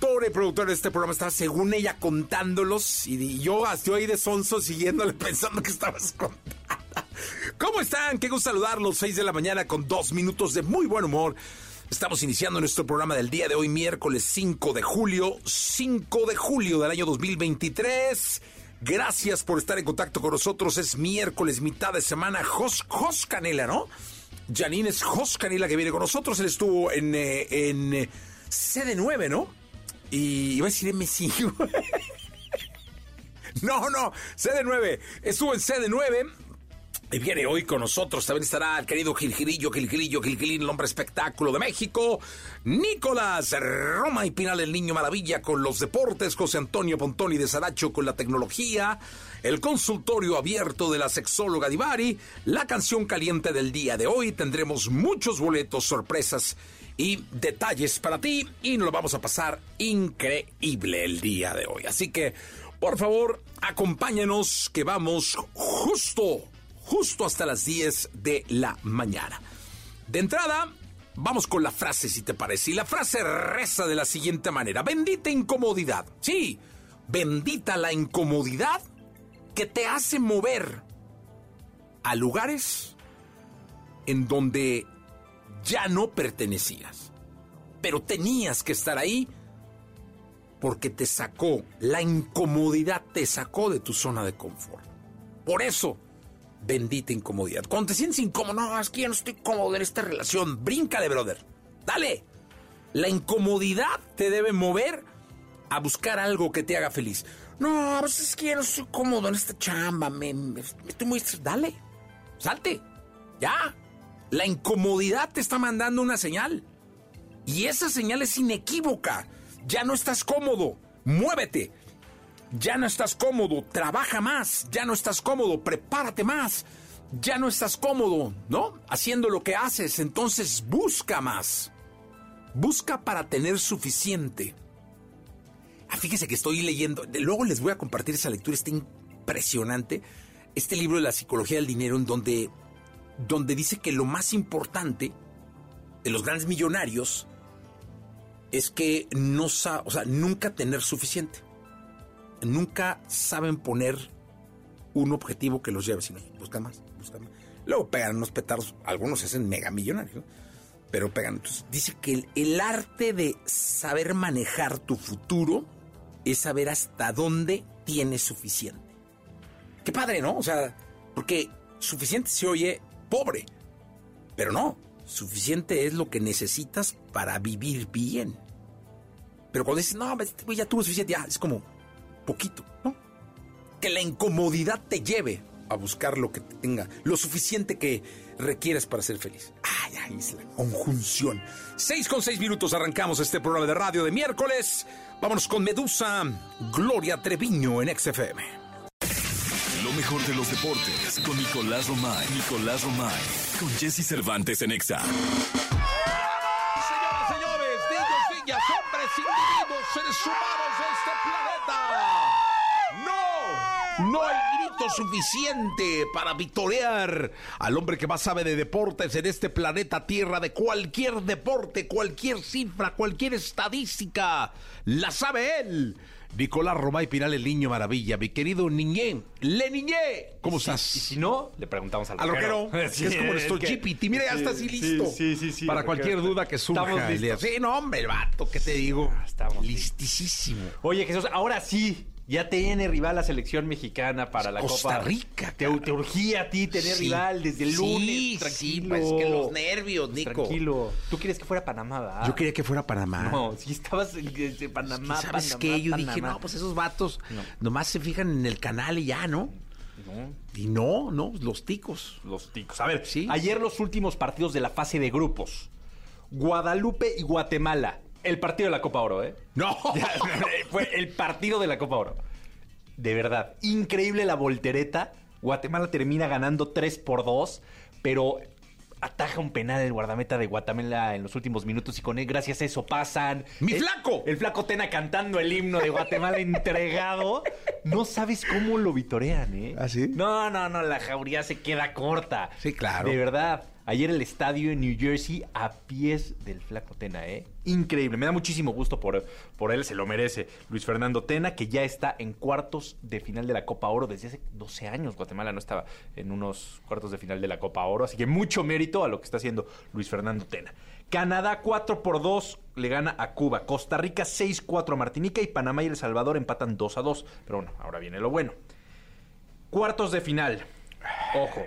directora y productora de este programa, estaba según ella contándolos y yo estoy ahí de sonso siguiéndole pensando que estabas contando. ¿Cómo están? Qué gusto saludarlos. 6 de la mañana con dos minutos de muy buen humor. Estamos iniciando nuestro programa del día de hoy, miércoles 5 de julio, 5 de julio del año 2023. Gracias por estar en contacto con nosotros. Es miércoles, mitad de semana. Jos, Jos Canela, ¿no? Janine es Jos Canela que viene con nosotros. Él estuvo en, eh, en eh, CD9, ¿no? Y iba a decir M5. no, no, CD9. Estuvo en CD9 y viene hoy con nosotros, también estará el querido Gilgilillo, Gilgilillo, Gilgilín, el hombre espectáculo de México. Nicolás Roma y Pinal, el niño maravilla con los deportes. José Antonio Pontoni de Saracho con la tecnología. El consultorio abierto de la sexóloga Divari. La canción caliente del día de hoy. Tendremos muchos boletos, sorpresas y detalles para ti. Y nos lo vamos a pasar increíble el día de hoy. Así que, por favor, acompáñenos que vamos justo justo hasta las 10 de la mañana. De entrada, vamos con la frase, si te parece. Y la frase reza de la siguiente manera. Bendita incomodidad. Sí, bendita la incomodidad que te hace mover a lugares en donde ya no pertenecías. Pero tenías que estar ahí porque te sacó, la incomodidad te sacó de tu zona de confort. Por eso, bendita incomodidad. Cuando te sientes incómodo, no, es que ya no estoy cómodo en esta relación, bríncale, brother. Dale. La incomodidad te debe mover a buscar algo que te haga feliz. No, pues es que no estoy cómodo en esta chamba, me, estoy muy... Dale, salte, ya. La incomodidad te está mandando una señal. Y esa señal es inequívoca. Ya no estás cómodo. Muévete ya no estás cómodo, trabaja más, ya no estás cómodo, prepárate más, ya no estás cómodo, ¿no? Haciendo lo que haces, entonces busca más. Busca para tener suficiente. Ah, fíjese que estoy leyendo, luego les voy a compartir esa lectura, está impresionante. Este libro de la psicología del dinero, en donde, donde dice que lo más importante de los grandes millonarios es que no, o sea, nunca tener suficiente nunca saben poner un objetivo que los lleve, sino buscan más, buscan más. Luego pegan unos petardos, algunos se hacen mega millonarios, pero pegan. Entonces dice que el, arte de saber manejar tu futuro es saber hasta dónde tienes suficiente. Qué padre, ¿no? O sea, porque suficiente se oye pobre, pero no, suficiente es lo que necesitas para vivir bien. Pero cuando dices, no, ya tuvo suficiente, ya, es como, poquito, ¿no? Que la incomodidad te lleve a buscar lo que tenga, lo suficiente que requieres para ser feliz. Ay, ay, es la conjunción. Seis con seis minutos arrancamos este programa de radio de miércoles. Vámonos con Medusa, Gloria Treviño en XFM. Lo mejor de los deportes con Nicolás Romay. Nicolás Romay. Con Jesse Cervantes en Exa. Señoras, señores, niños, niñas, hombres, individuos, seres humanos de este planeta. No hay grito suficiente para vitorear al hombre que más sabe de deportes en este planeta Tierra, de cualquier deporte, cualquier cifra, cualquier estadística. La sabe él. Nicolás Roma y Pinal, el niño maravilla. Mi querido Niñé, Le Niñé, ¿cómo estás? Y si no, le preguntamos al Al rockero. rockero, Sí, que es como es nuestro que- GPT. Mira, ya sí, está así sí, listo. Sí, sí, sí. Para cualquier rockero. duda que surja. Estamos listos. Sí, no, hombre, el vato, ¿qué te digo? Estamos listísimo. Oye, Jesús, ahora sí. Ya tiene rival la selección mexicana para la Costa Copa. Rica, Te, te urgía a ti tener Sí. rival desde el lunes. sí, tranquilo. pues, es que los nervios, Nico. Tranquilo. Tú quieres que fuera Panamá, ¿verdad? Yo quería que fuera Panamá. No, si estabas en, Panamá, ¿Y ¿Sabes Panamá, qué? Yo dije, no, pues esos vatos No. nomás se fijan en el canal y ya, ¿no? No, Y no, no, los ticos. los ticos. A ver, Sí. ayer los últimos partidos de la fase de grupos. Guadalupe y Guatemala. El partido de la Copa Oro, ¿eh? No. Ya, Fue el partido de la Copa Oro. De verdad, increíble la voltereta. Guatemala termina ganando 3 por 2, pero ataja un penal el guardameta de Guatemala en los últimos minutos y con él, gracias a eso, pasan. ¡Mi El- flaco! El flaco Tena cantando el himno de Guatemala entregado. No sabes cómo lo vitorean, ¿eh? ¿Ah, sí? No, no, no, la jauría se queda corta. Sí, claro. De verdad. Ayer el estadio en New Jersey a pies del flaco Tena, ¿eh? Increíble. Me da muchísimo gusto por, por él, se lo merece. Luis Fernando Tena, que ya está en cuartos de final de la Copa Oro desde hace 12 años. Guatemala no estaba en unos cuartos de final de la Copa Oro. Así que mucho mérito a lo que está haciendo Luis Fernando Tena. Canadá 4 por 2 le gana a Cuba. Costa Rica 6-4 a Martinica y Panamá y El Salvador empatan 2 a 2. Pero bueno, ahora viene lo bueno. Cuartos de final. Ojo.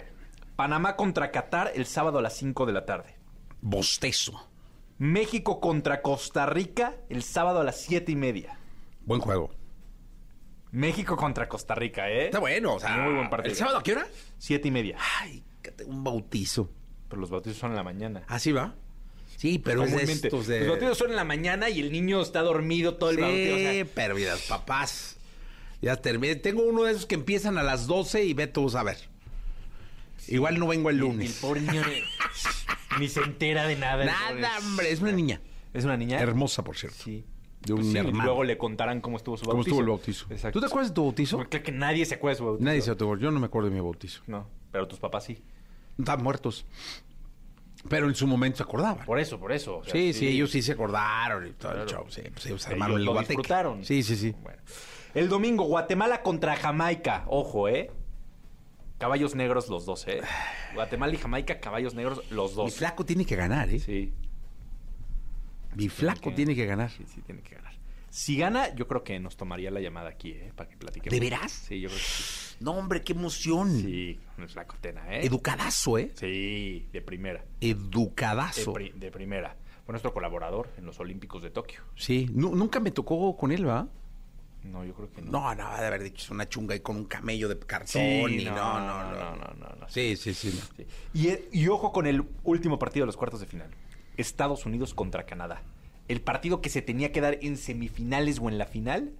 Panamá contra Qatar el sábado a las 5 de la tarde. Bostezo. México contra Costa Rica el sábado a las 7 y media. Buen juego. México contra Costa Rica, ¿eh? Está bueno, o sea. Muy buen partido. ¿El sábado a qué hora? 7 y media. Ay, un bautizo. Pero los bautizos son en la mañana. ¿Así va? Sí, pero es de Comúnmente. estos de... Los bautizos son en la mañana y el niño está dormido todo el Sí, bautizo. sea, pero mira, papás. Ya terminé. Tengo uno de esos que empiezan a las 12 y vete tú a ver. Igual no vengo el y el lunes. pobre niño ni, ni se entera de nada. el. Nada, hombre, es una niña. ¿Es una niña? Hermosa, por cierto. Sí. De un Pues sí, hermano. Luego le contarán cómo estuvo su bautizo. ¿Cómo estuvo el bautizo? Exacto. ¿Tú te acuerdas de tu bautizo? Porque creo que nadie se acuerda de su bautizo. Nadie se acuerda. Yo no me acuerdo de mi bautizo. No, pero tus papás sí. Están muertos. Pero en su momento se acordaban. Por eso, por eso. o sea, Sí, sí, ellos sí se acordaron y todo el Claro. show. Sí, pues ellos Ellos armaron el lo disfrutaron. Sí, sí, sí. Bueno. El domingo, Guatemala contra Jamaica. Ojo, ¿eh? Caballos negros los dos, ¿eh? Guatemala y Jamaica, caballos negros los Mi dos. flaco tiene que ganar, ¿eh? Sí, Mi flaco tiene que ganar. sí, sí, tiene que ganar. Si gana, yo creo que nos tomaría la llamada aquí, ¿eh? Para que platiquemos. ¿De veras? Sí, yo creo que sí. No, hombre, qué emoción. Sí, flaco Tena, ¿eh? Educadazo, ¿eh? sí, de primera. De, Educadazo. pri- de primera. Fue nuestro colaborador en los Olímpicos de Tokio. Sí, Nu- nunca me tocó con él, ¿va? No, yo creo que no. No, no, de haber dicho es una chunga y con un camello de cartón. Sí, y no, no, no, no, no, no, no. Sí, sí, sí. Y, eh, y ojo con el último partido de los cuartos de final. Estados Unidos contra Canadá. El partido que se tenía que dar en semifinales o en la final,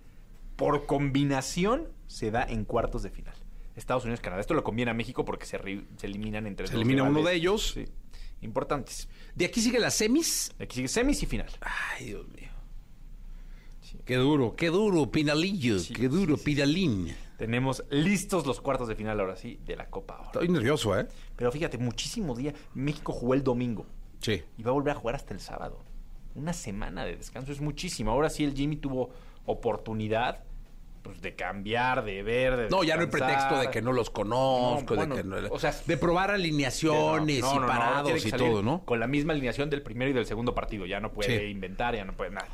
por combinación, se da en cuartos de final. Estados Unidos-Canadá. Esto lo conviene a México porque se, eliminan entre Se elimina uno de ellos. Sí. Importantes. De aquí sigue las semis. Aquí sigue semis y final. Ay, Dios mío. Qué duro, qué duro, Pinalillo. Sí, qué duro, Pinalín. Tenemos listos los cuartos de final ahora sí de la Copa Oro. Estoy nervioso, ¿eh? Pero fíjate, muchísimo día. México jugó el domingo. Sí. y va a volver a jugar hasta el sábado. Una semana de descanso es muchísimo. Ahora sí el Jimmy tuvo oportunidad pues, de cambiar, de ver, de No, ya no hay pretexto de que no los conozco, No, bueno, de que no, o sea, de probar alineaciones No, no, y parados y todo, ¿no? Con la misma alineación del primero y del segundo partido. Ya no puede Sí. inventar, ya no puede nada.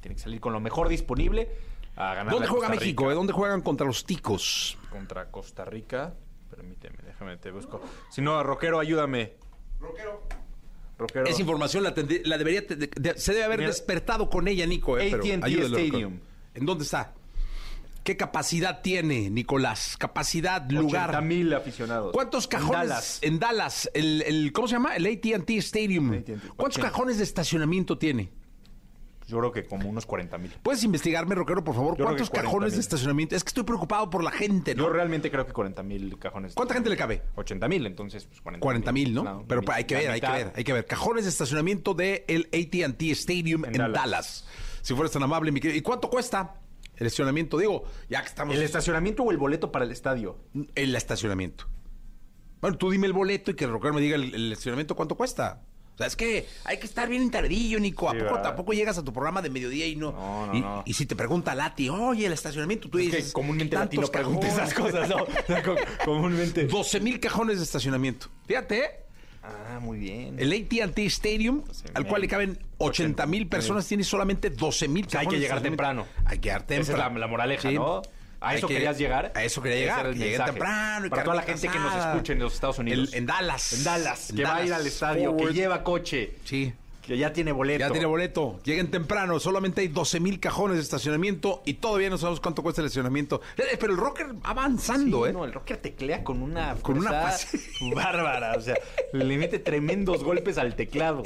Tiene que salir con lo mejor disponible a ganar. ¿Dónde juega México? eh? ¿Dónde juegan contra los ticos? Contra Costa Rica. Permíteme, déjame, te busco. Si no, Roquero, ayúdame. Roquero. Roquero. Esa información la, debería te- de- de- se debe haber Mira. despertado con ella, Nico. Eh, AT&T Stadium. ¿En dónde está? ¿Qué capacidad tiene, Nicolás? Capacidad, lugar. 80 mil aficionados. ¿Cuántos En cajones Dallas. en Dallas? el, el- ¿Cómo se llama? El AT&T Stadium. ¿Cuántos cajones de estacionamiento tiene? Yo creo que como unos 40 mil. ¿Puedes investigarme, Roquero, por favor? ¿Cuántos 40,000. cajones de estacionamiento? Es que estoy preocupado por la gente, ¿no? Yo realmente creo que 40 mil cajones. ¿Cuánta gente le cabe? 80 mil, entonces pues 40 40 mil, ¿no? No, Pero la hay que ver, hay que ver, hay que ver. Cajones de estacionamiento del el AT&T Stadium en, En Dallas. Dallas. Si fueras tan amable, mi querido. ¿Y cuánto cuesta el estacionamiento? Digo, ya que estamos... ¿El estacionamiento o el boleto para el estadio? El estacionamiento. Bueno, tú dime el boleto y que el rockero me diga el, el estacionamiento cuánto cuesta. O sea, es que hay que estar bien tardillo, Nico. ¿A Sí, poco ¿verdad? tampoco llegas a tu programa de mediodía y no? No, no, y, no. y si te pregunta Lati, oye, el estacionamiento, tú Es dices. que comúnmente latino tantos pregunta esas cosas, ¿no? O comúnmente. 12 mil cajones de estacionamiento. Fíjate, ¿eh? Ah, muy bien. el AT&T Stadium, al cual le caben 80 mil personas, tiene solamente 12 mil sea, hay que llegar temprano. Hay que llegar temprano. Esa es la, la moraleja, Sí. ¿no? ¿A eso que- querías llegar? A eso quería llegar. que mensaje. temprano. y Para toda la gente que nos escuche en los Estados Unidos. El- en Dallas. En Dallas, En que va a ir al estadio, Forward. que lleva coche, Sí. que ya tiene boleto. Ya tiene boleto. Lleguen temprano. Solamente hay 12 mil cajones de estacionamiento y todavía no sabemos cuánto cuesta el estacionamiento. Eh, Pero el rocker va avanzando, Sí, ¿eh? no, el rocker teclea con una Con una bárbara, o sea, le mete tremendos golpes al teclado.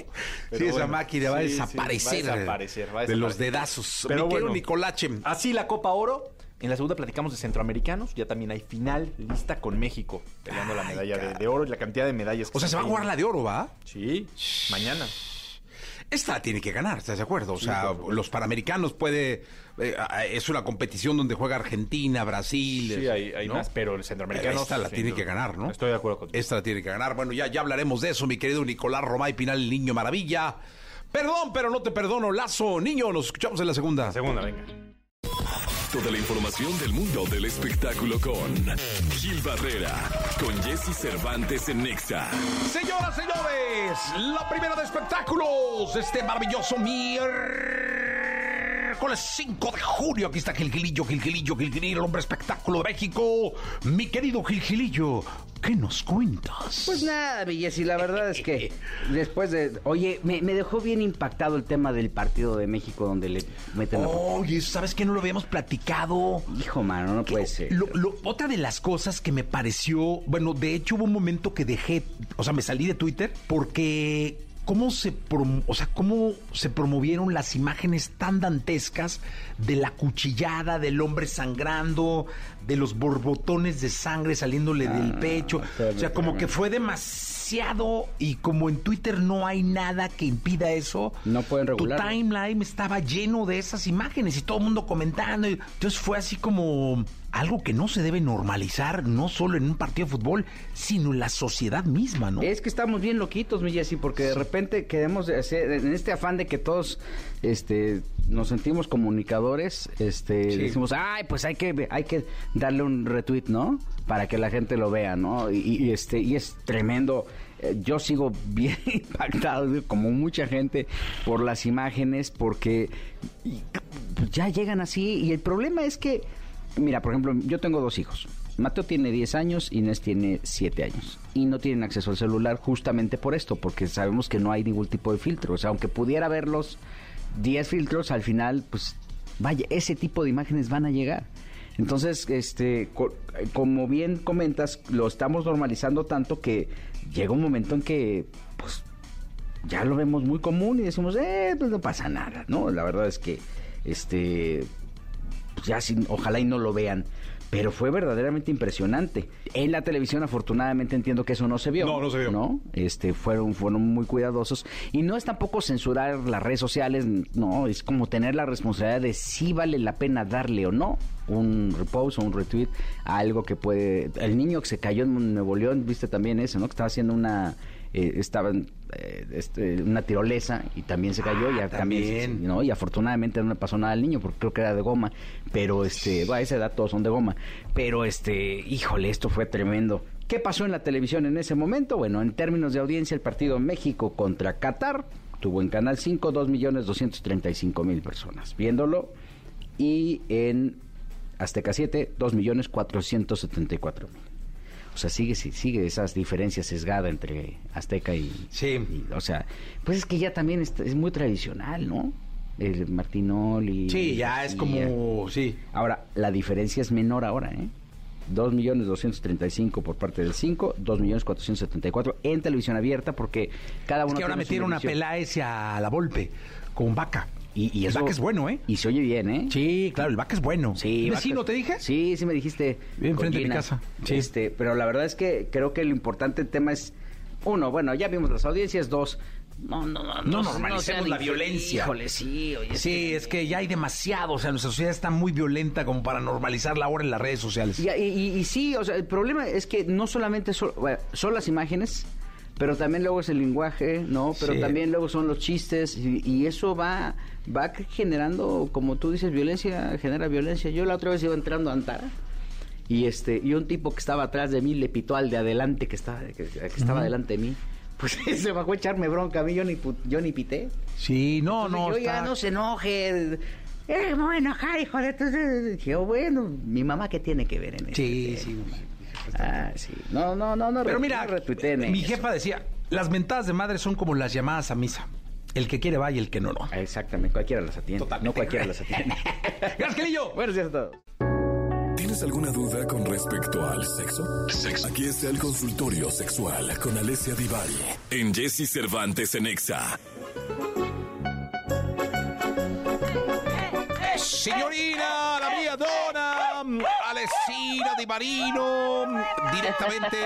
Pero sí, esa bueno, máquina va a sí, desaparecer. va a desaparecer, va a De los desaparecer. dedazos. Pero Mi bueno. Nicolache. Así la Copa Oro. En la segunda platicamos de centroamericanos. Ya también hay final lista con México peleando la medalla de, oro y la cantidad de medallas. que O sea, se va a jugar la de oro, ¿va? Sí, mañana. Esta la tiene que ganar, ¿estás de acuerdo? O sea, los panamericanos puede... eh, es una competición donde juega Argentina, Brasil... Sí, hay, hay ¿no? más, pero el centroamericano. Esta la tiene que ganar, ¿no? Estoy de acuerdo contigo. Esta la tiene que ganar. Bueno, ya, ya hablaremos de eso, mi querido Nicolás Romay Pinal, el niño maravilla. Perdón, pero no te perdono, Lazo. Niño, nos escuchamos en la segunda. Segunda, venga. Toda la información del mundo del espectáculo con Gil Barrera, con Jesse Cervantes en Nexa. Señoras, señores, la primera de espectáculos, este maravilloso miércoles 5 de junio. Aquí está Gilgilillo, Gilgilillo, Gilgilillo, el hombre espectáculo de México. Mi querido Gilgilillo, ¿qué nos cuentas? Pues nada, mi Jessy, la verdad es que después de... Oye, me, me dejó bien impactado el tema del partido de México donde le meten la... Oye, ¿sabes qué? No lo habíamos platicado. Hijo, mano, no puede ser. Lo- lo- otra de las cosas que me pareció, bueno, de hecho hubo un momento que dejé, o sea, me salí de Twitter porque cómo se, prom- o sea, cómo se promovieron las imágenes tan dantescas de la cuchillada, del hombre sangrando, de los borbotones de sangre saliéndole del pecho. O sea, como que fue demasiado y como en Twitter no hay nada que impida eso. No pueden Tu regularlo. timeline estaba lleno de esas imágenes y todo el mundo comentando. y- Entonces fue así como algo que no se debe normalizar, no solo en un partido de fútbol, sino en la sociedad misma, ¿no? Es que estamos bien loquitos, mi Jessy, porque de repente queremos hacer, en este afán de que todos este, nos sentimos comunicadores, este, Sí. decimos, ay, pues hay que, hay que darle un retweet, ¿no? Para que la gente lo vea, ¿no? Y, y, este, y es tremendo. Eh, Yo sigo bien impactado, como mucha gente, por las imágenes, porque ya llegan así. Y el problema es que, mira, por ejemplo, yo tengo dos hijos. Mateo tiene 10 años, Inés tiene 7 años. Y no tienen acceso al celular justamente por esto, porque sabemos que no hay ningún tipo de filtro. O sea, aunque pudiera verlos 10 filtros, al final, pues, vaya, ese tipo de imágenes van a llegar. Entonces, este, co- como bien comentas, lo estamos normalizando tanto que llega un momento en que, pues, ya lo vemos muy común y decimos, eh, pues no pasa nada, ¿no? La verdad es que, este, pues ya sin, ojalá y no lo vean. Pero fue verdaderamente impresionante. En la televisión, afortunadamente, entiendo que eso no se vio. No, no se vio. ¿no? Este, fueron, fueron muy cuidadosos. Y no es tampoco censurar las redes sociales, no, es como tener la responsabilidad de si vale la pena darle o no un repost o un retweet a algo que puede... El niño que se cayó en Nuevo León, viste también eso, ¿no? Que estaba haciendo una... eh, estaba en, eh, este, una tirolesa y también se cayó y Ah, también. Y afortunadamente no le pasó nada al niño porque creo que era de goma, pero este, bueno, a esa edad todos son de goma, pero este, híjole, esto fue tremendo. ¿Qué pasó en la televisión en ese momento? Bueno, en términos de audiencia, el partido México contra Qatar tuvo en Canal 5 2.235.000 personas viéndolo y en Azteca 7 2.474.000. O sea, sigue, sigue esas diferencias sesgada entre Azteca y, Sí. y, o sea, pues es que ya también es, es muy tradicional, ¿no? El Martinol y... Sí, ya es como, sí. Ahora, la diferencia es menor ahora, ¿eh? 2.235 por parte del 5, 2.474 en televisión abierta porque cada uno Es que ahora metieron a medición. Peláez a la Volpe con Vaca. Y, y el Vaca es bueno, ¿eh? Y se oye bien, ¿eh? Sí, claro, el Vaca es bueno. Sí, ¿Vecino Vaca- te dije? Sí, sí me dijiste. Enfrente de mi casa. Sí. Este, pero la verdad es que creo que lo importante del tema es uno, bueno, ya vimos las audiencias, dos, no, no, no, No no normalicemos la violencia. Híjole, sí, oye, Sí, es que ya hay demasiado, o sea, nuestra sociedad está muy violenta como para normalizarla ahora en las redes sociales. Y, y- y- y sí, o sea, el problema es que no solamente son, bueno, son las imágenes, pero también luego es el lenguaje, ¿no? Pero Sí. también luego son los chistes y, y eso va va generando, como tú dices, violencia, genera violencia. Yo la otra vez iba entrando a Antara y este y un tipo que estaba atrás de mí le pitó al de adelante que estaba que, que estaba delante de mí. Pues se bajó a echarme bronca a mí, yo ni, yo ni pité. Sí, no, Entonces, no. yo ya está- no se enoje. Eh, me voy a enojar, hijo de tu... Dije, oh, bueno, mi mamá, ¿qué tiene que ver en eso? Sí, sí. Ah, sí. No, no, no, no. Pero mira, no mi eso. jefa decía, las mentadas de madre son como las llamadas a misa. El que quiere va y el que no, no. Exactamente, cualquiera las atiende. Totalmente. No cualquiera las atiende. Gracias, Kelillo. Buenos días a todos. ¿Tienes alguna duda con respecto al sexo? Aquí está el consultorio sexual con Alessia Divari en Jesse Cervantes en Exa. Signorina, la mia donna, Alessina Di Marino, directamente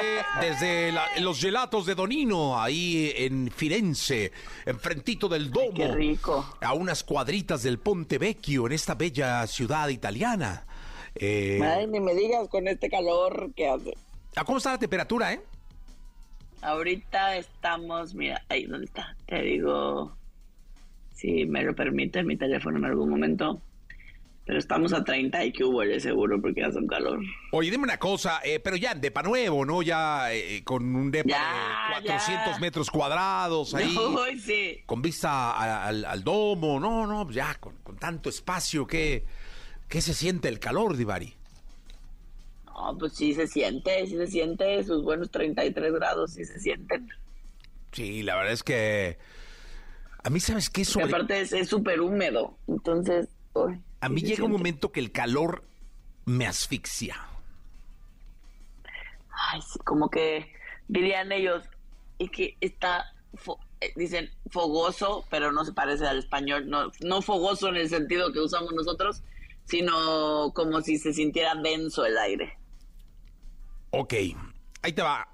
desde la- los gelatos de Donino, ahí en Firenze, enfrentito del Domo. qué rico. A unas cuadritas del Ponte Vecchio, en esta bella ciudad italiana. Eh, Ay, ni me digas con este calor que hace. ¿a ¿Cómo está la temperatura, eh? Ahorita estamos, mira, ahí donde está. Te digo, si me lo permite mi teléfono en algún momento. Pero estamos a 30 y que hubo seguro porque hace un calor. Oye, dime una cosa, eh, pero ya en depa nuevo, ¿no? Ya eh, con un depa Ya, de 400 ya. metros cuadrados ahí. Uy, sí. con vista a- al, al domo, no, no, pues ya con, con tanto espacio, ¿qué, ¿qué se siente el calor, Divari? No, pues sí se siente, sí se siente. Sus buenos 33 grados sí se sienten. Sí, la verdad es que a mí, ¿sabes qué? Sobre, aparte es es súper húmedo. Entonces, uy, a mí llega un momento que el calor me asfixia. Ay, sí, como que dirían ellos, y que está, fo- eh, dicen fogoso, pero no se parece al español, no, no fogoso en el sentido que usamos nosotros, sino como si se sintiera denso el aire. Ok, ahí te va.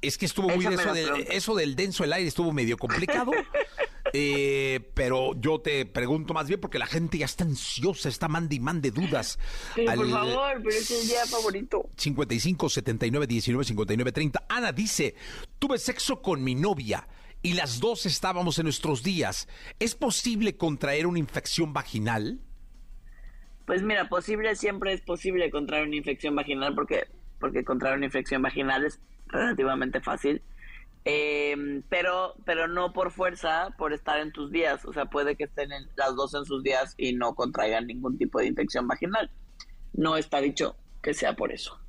Es que estuvo muy Échame denso, de- eso del denso el aire estuvo medio complicado. Eh, pero yo te pregunto más bien porque la gente ya está ansiosa, está mande y mande dudas. Pero por favor, pero es el día favorito. 55 79 19 59 30. Ana dice: Tuve sexo con mi novia y las dos estábamos en nuestros días. ¿Es posible contraer una infección vaginal? Pues mira, posible siempre es posible contraer una infección vaginal porque, porque contraer una infección vaginal es relativamente fácil. Eh, pero, pero no por fuerza, por estar en tus días. O sea, puede que estén en- las dos en sus días y no contraigan ningún tipo de infección vaginal. No está dicho que sea por eso.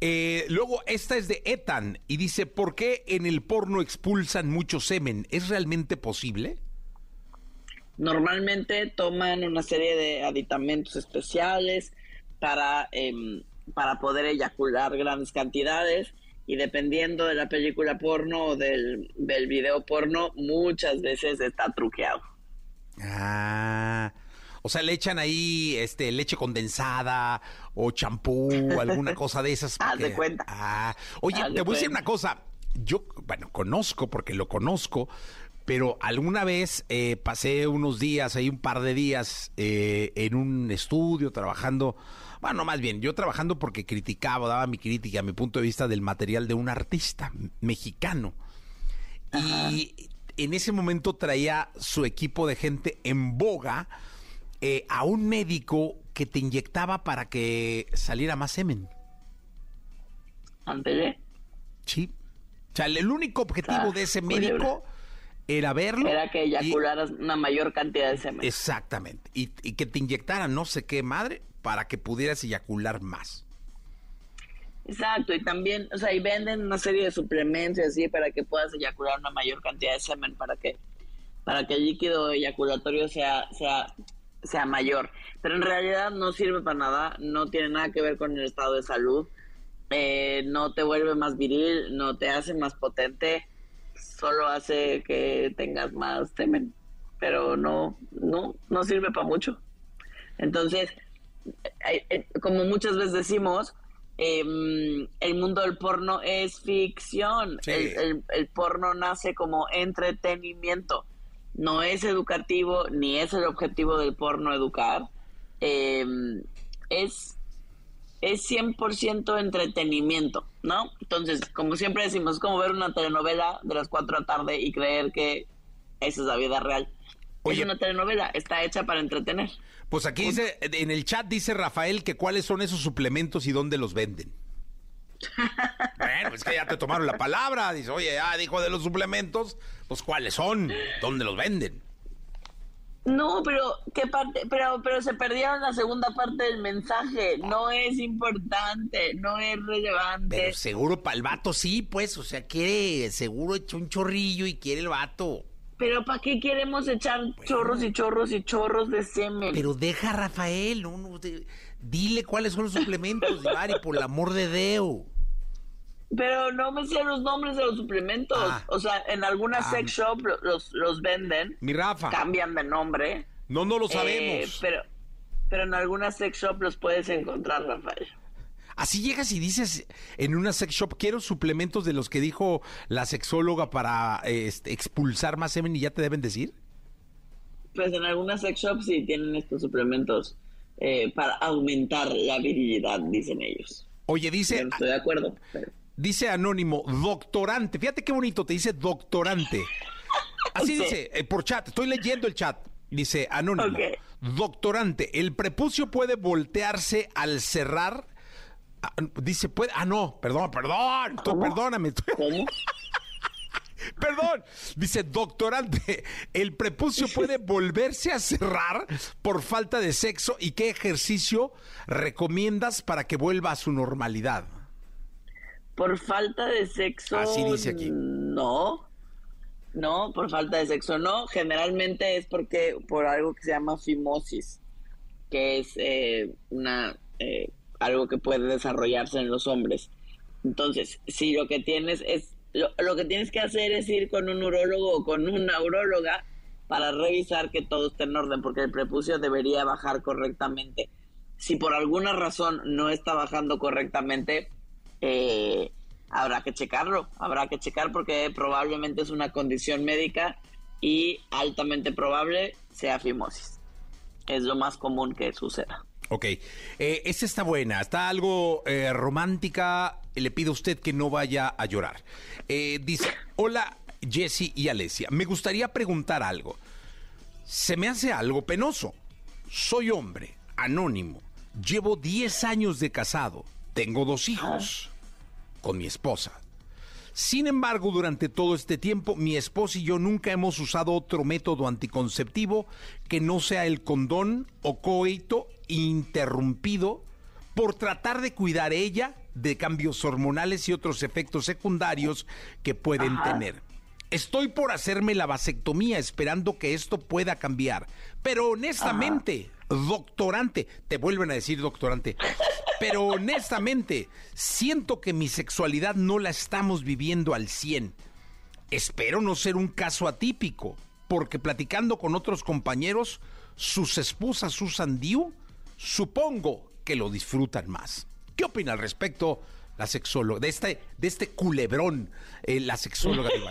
Eh, luego, esta es de Ethan y dice: ¿Por qué en el porno expulsan mucho semen? ¿Es realmente posible? Normalmente toman una serie de aditamentos especiales para, em, para poder eyacular grandes cantidades y dependiendo de la película porno o del, del video porno, muchas veces está truqueado. Ah. O sea, le echan ahí este, leche condensada o champú alguna cosa de esas. Haz de cuenta. Ah. Oye, Haz te voy a decir una cosa. Yo, bueno, conozco porque lo conozco, pero alguna vez eh, pasé unos días, ahí un par de días, eh, en un estudio trabajando. Bueno, más bien, yo trabajando porque criticaba, daba mi crítica, mi punto de vista del material de un artista mexicano. Y en ese momento traía su equipo de gente en boga eh, a un médico que te inyectaba para que saliera más semen. Ándele. Sí. O sea, el único objetivo Ah, de ese médico era verlo. Era que y- eyacularas una mayor cantidad de semen. exactamente. Y, y que te inyectaran no sé qué madre para que pudieras eyacular más. Exacto, y también, o sea, y venden una serie de suplementos y así para que puedas eyacular una mayor cantidad de semen, para que, para que el líquido eyaculatorio sea, sea, sea mayor. Pero en realidad no sirve para nada, no tiene nada que ver con el estado de salud, eh, no te vuelve más viril, no te hace más potente, solo hace que tengas más semen, pero no, no, no sirve para mucho. Entonces, como muchas veces decimos, em, el mundo del porno es ficción. Sí. El, el- el porno nace como entretenimiento. No es educativo, ni es el objetivo del porno educar. Em, es, es 100% entretenimiento, ¿no? Entonces, como siempre decimos, es como ver una telenovela de las 4 de la tarde y creer que esa es la vida real. Oye. es una telenovela, está hecha para entretener. Pues aquí dice, en el chat dice Rafael que cuáles son esos suplementos y dónde los venden. bueno, es que ya te tomaron la palabra. Dice, oye, ya dijo de los suplementos, pues cuáles son, dónde los venden. No, pero qué parte, pero pero se perdieron la segunda parte del mensaje. No es importante, no es relevante. Pero seguro para el vato sí, pues, o sea, quiere, seguro echó un chorrillo y quiere el vato. Pero ¿para qué queremos echar chorros y chorros y chorros de semen? Pero deja a Rafael, no, no, de- dile cuáles son los suplementos, Mari, por el amor de Deo. Pero no me sé los nombres de los suplementos. Ah. O sea, en alguna Ah. sex shop lo- los, los venden, Mi Rafa, cambian de nombre. no, no lo eh, sabemos. pero, pero en alguna sex shop los puedes encontrar, Rafael. Así llegas y dices en una sex shop, quiero suplementos de los que dijo la sexóloga para este, expulsar más semen y ya te deben decir. Pues en algunas sex shops sí tienen estos suplementos eh, para aumentar la virilidad, dicen ellos. Oye, dice, no estoy de acuerdo. pero- dice Anónimo, doctorante. Fíjate qué bonito, te dice doctorante. Así dice, eh, por chat, estoy leyendo el chat. Dice Anónimo, doctorante, el prepucio puede voltearse al cerrar. Ah, dice, puede. Ah, no, perdón, perdón, tú, perdóname. tú- ¿Cómo? Perdón, dice doctorante, el prepucio puede volverse a cerrar por falta de sexo y qué ejercicio recomiendas para que vuelva a su normalidad. Por falta de sexo. Así dice aquí. No. No, por falta de sexo no. Generalmente es porque por algo que se llama fimosis, que es eh, una eh, algo que puede desarrollarse en los hombres. Entonces, si lo que tienes es lo, lo que tienes que hacer es ir con un urólogo o con una uróloga para revisar que todo esté en orden, porque el prepucio debería bajar correctamente. Si por alguna razón no está bajando correctamente, eh, habrá que checarlo, habrá que checar porque probablemente es una condición médica y altamente probable sea fimosis. Es lo más común que suceda. Ok, eh, esta está buena, está algo eh, romántica, le pido a usted que no vaya a llorar. Eh, dice, hola Jesse y Alesia, me gustaría preguntar algo. Se me hace algo penoso. Soy hombre, anónimo, llevo 10 años de casado, tengo dos hijos con mi esposa. Sin embargo, durante todo este tiempo, mi esposa y yo nunca hemos usado otro método anticonceptivo que no sea el condón o coito interrumpido por tratar de cuidar ella de cambios hormonales y otros efectos secundarios que pueden tener. Estoy por hacerme la vasectomía esperando que esto pueda cambiar. Pero honestamente, doctorante, te vuelven a decir doctorante, pero honestamente, siento que mi sexualidad no la estamos viviendo al 100. Espero no ser un caso atípico, porque platicando con otros compañeros, sus esposas usan DIU, supongo que lo disfrutan más. ¿Qué opina al respecto la sexóloga, de este, de este culebrón, eh, la sexóloga de?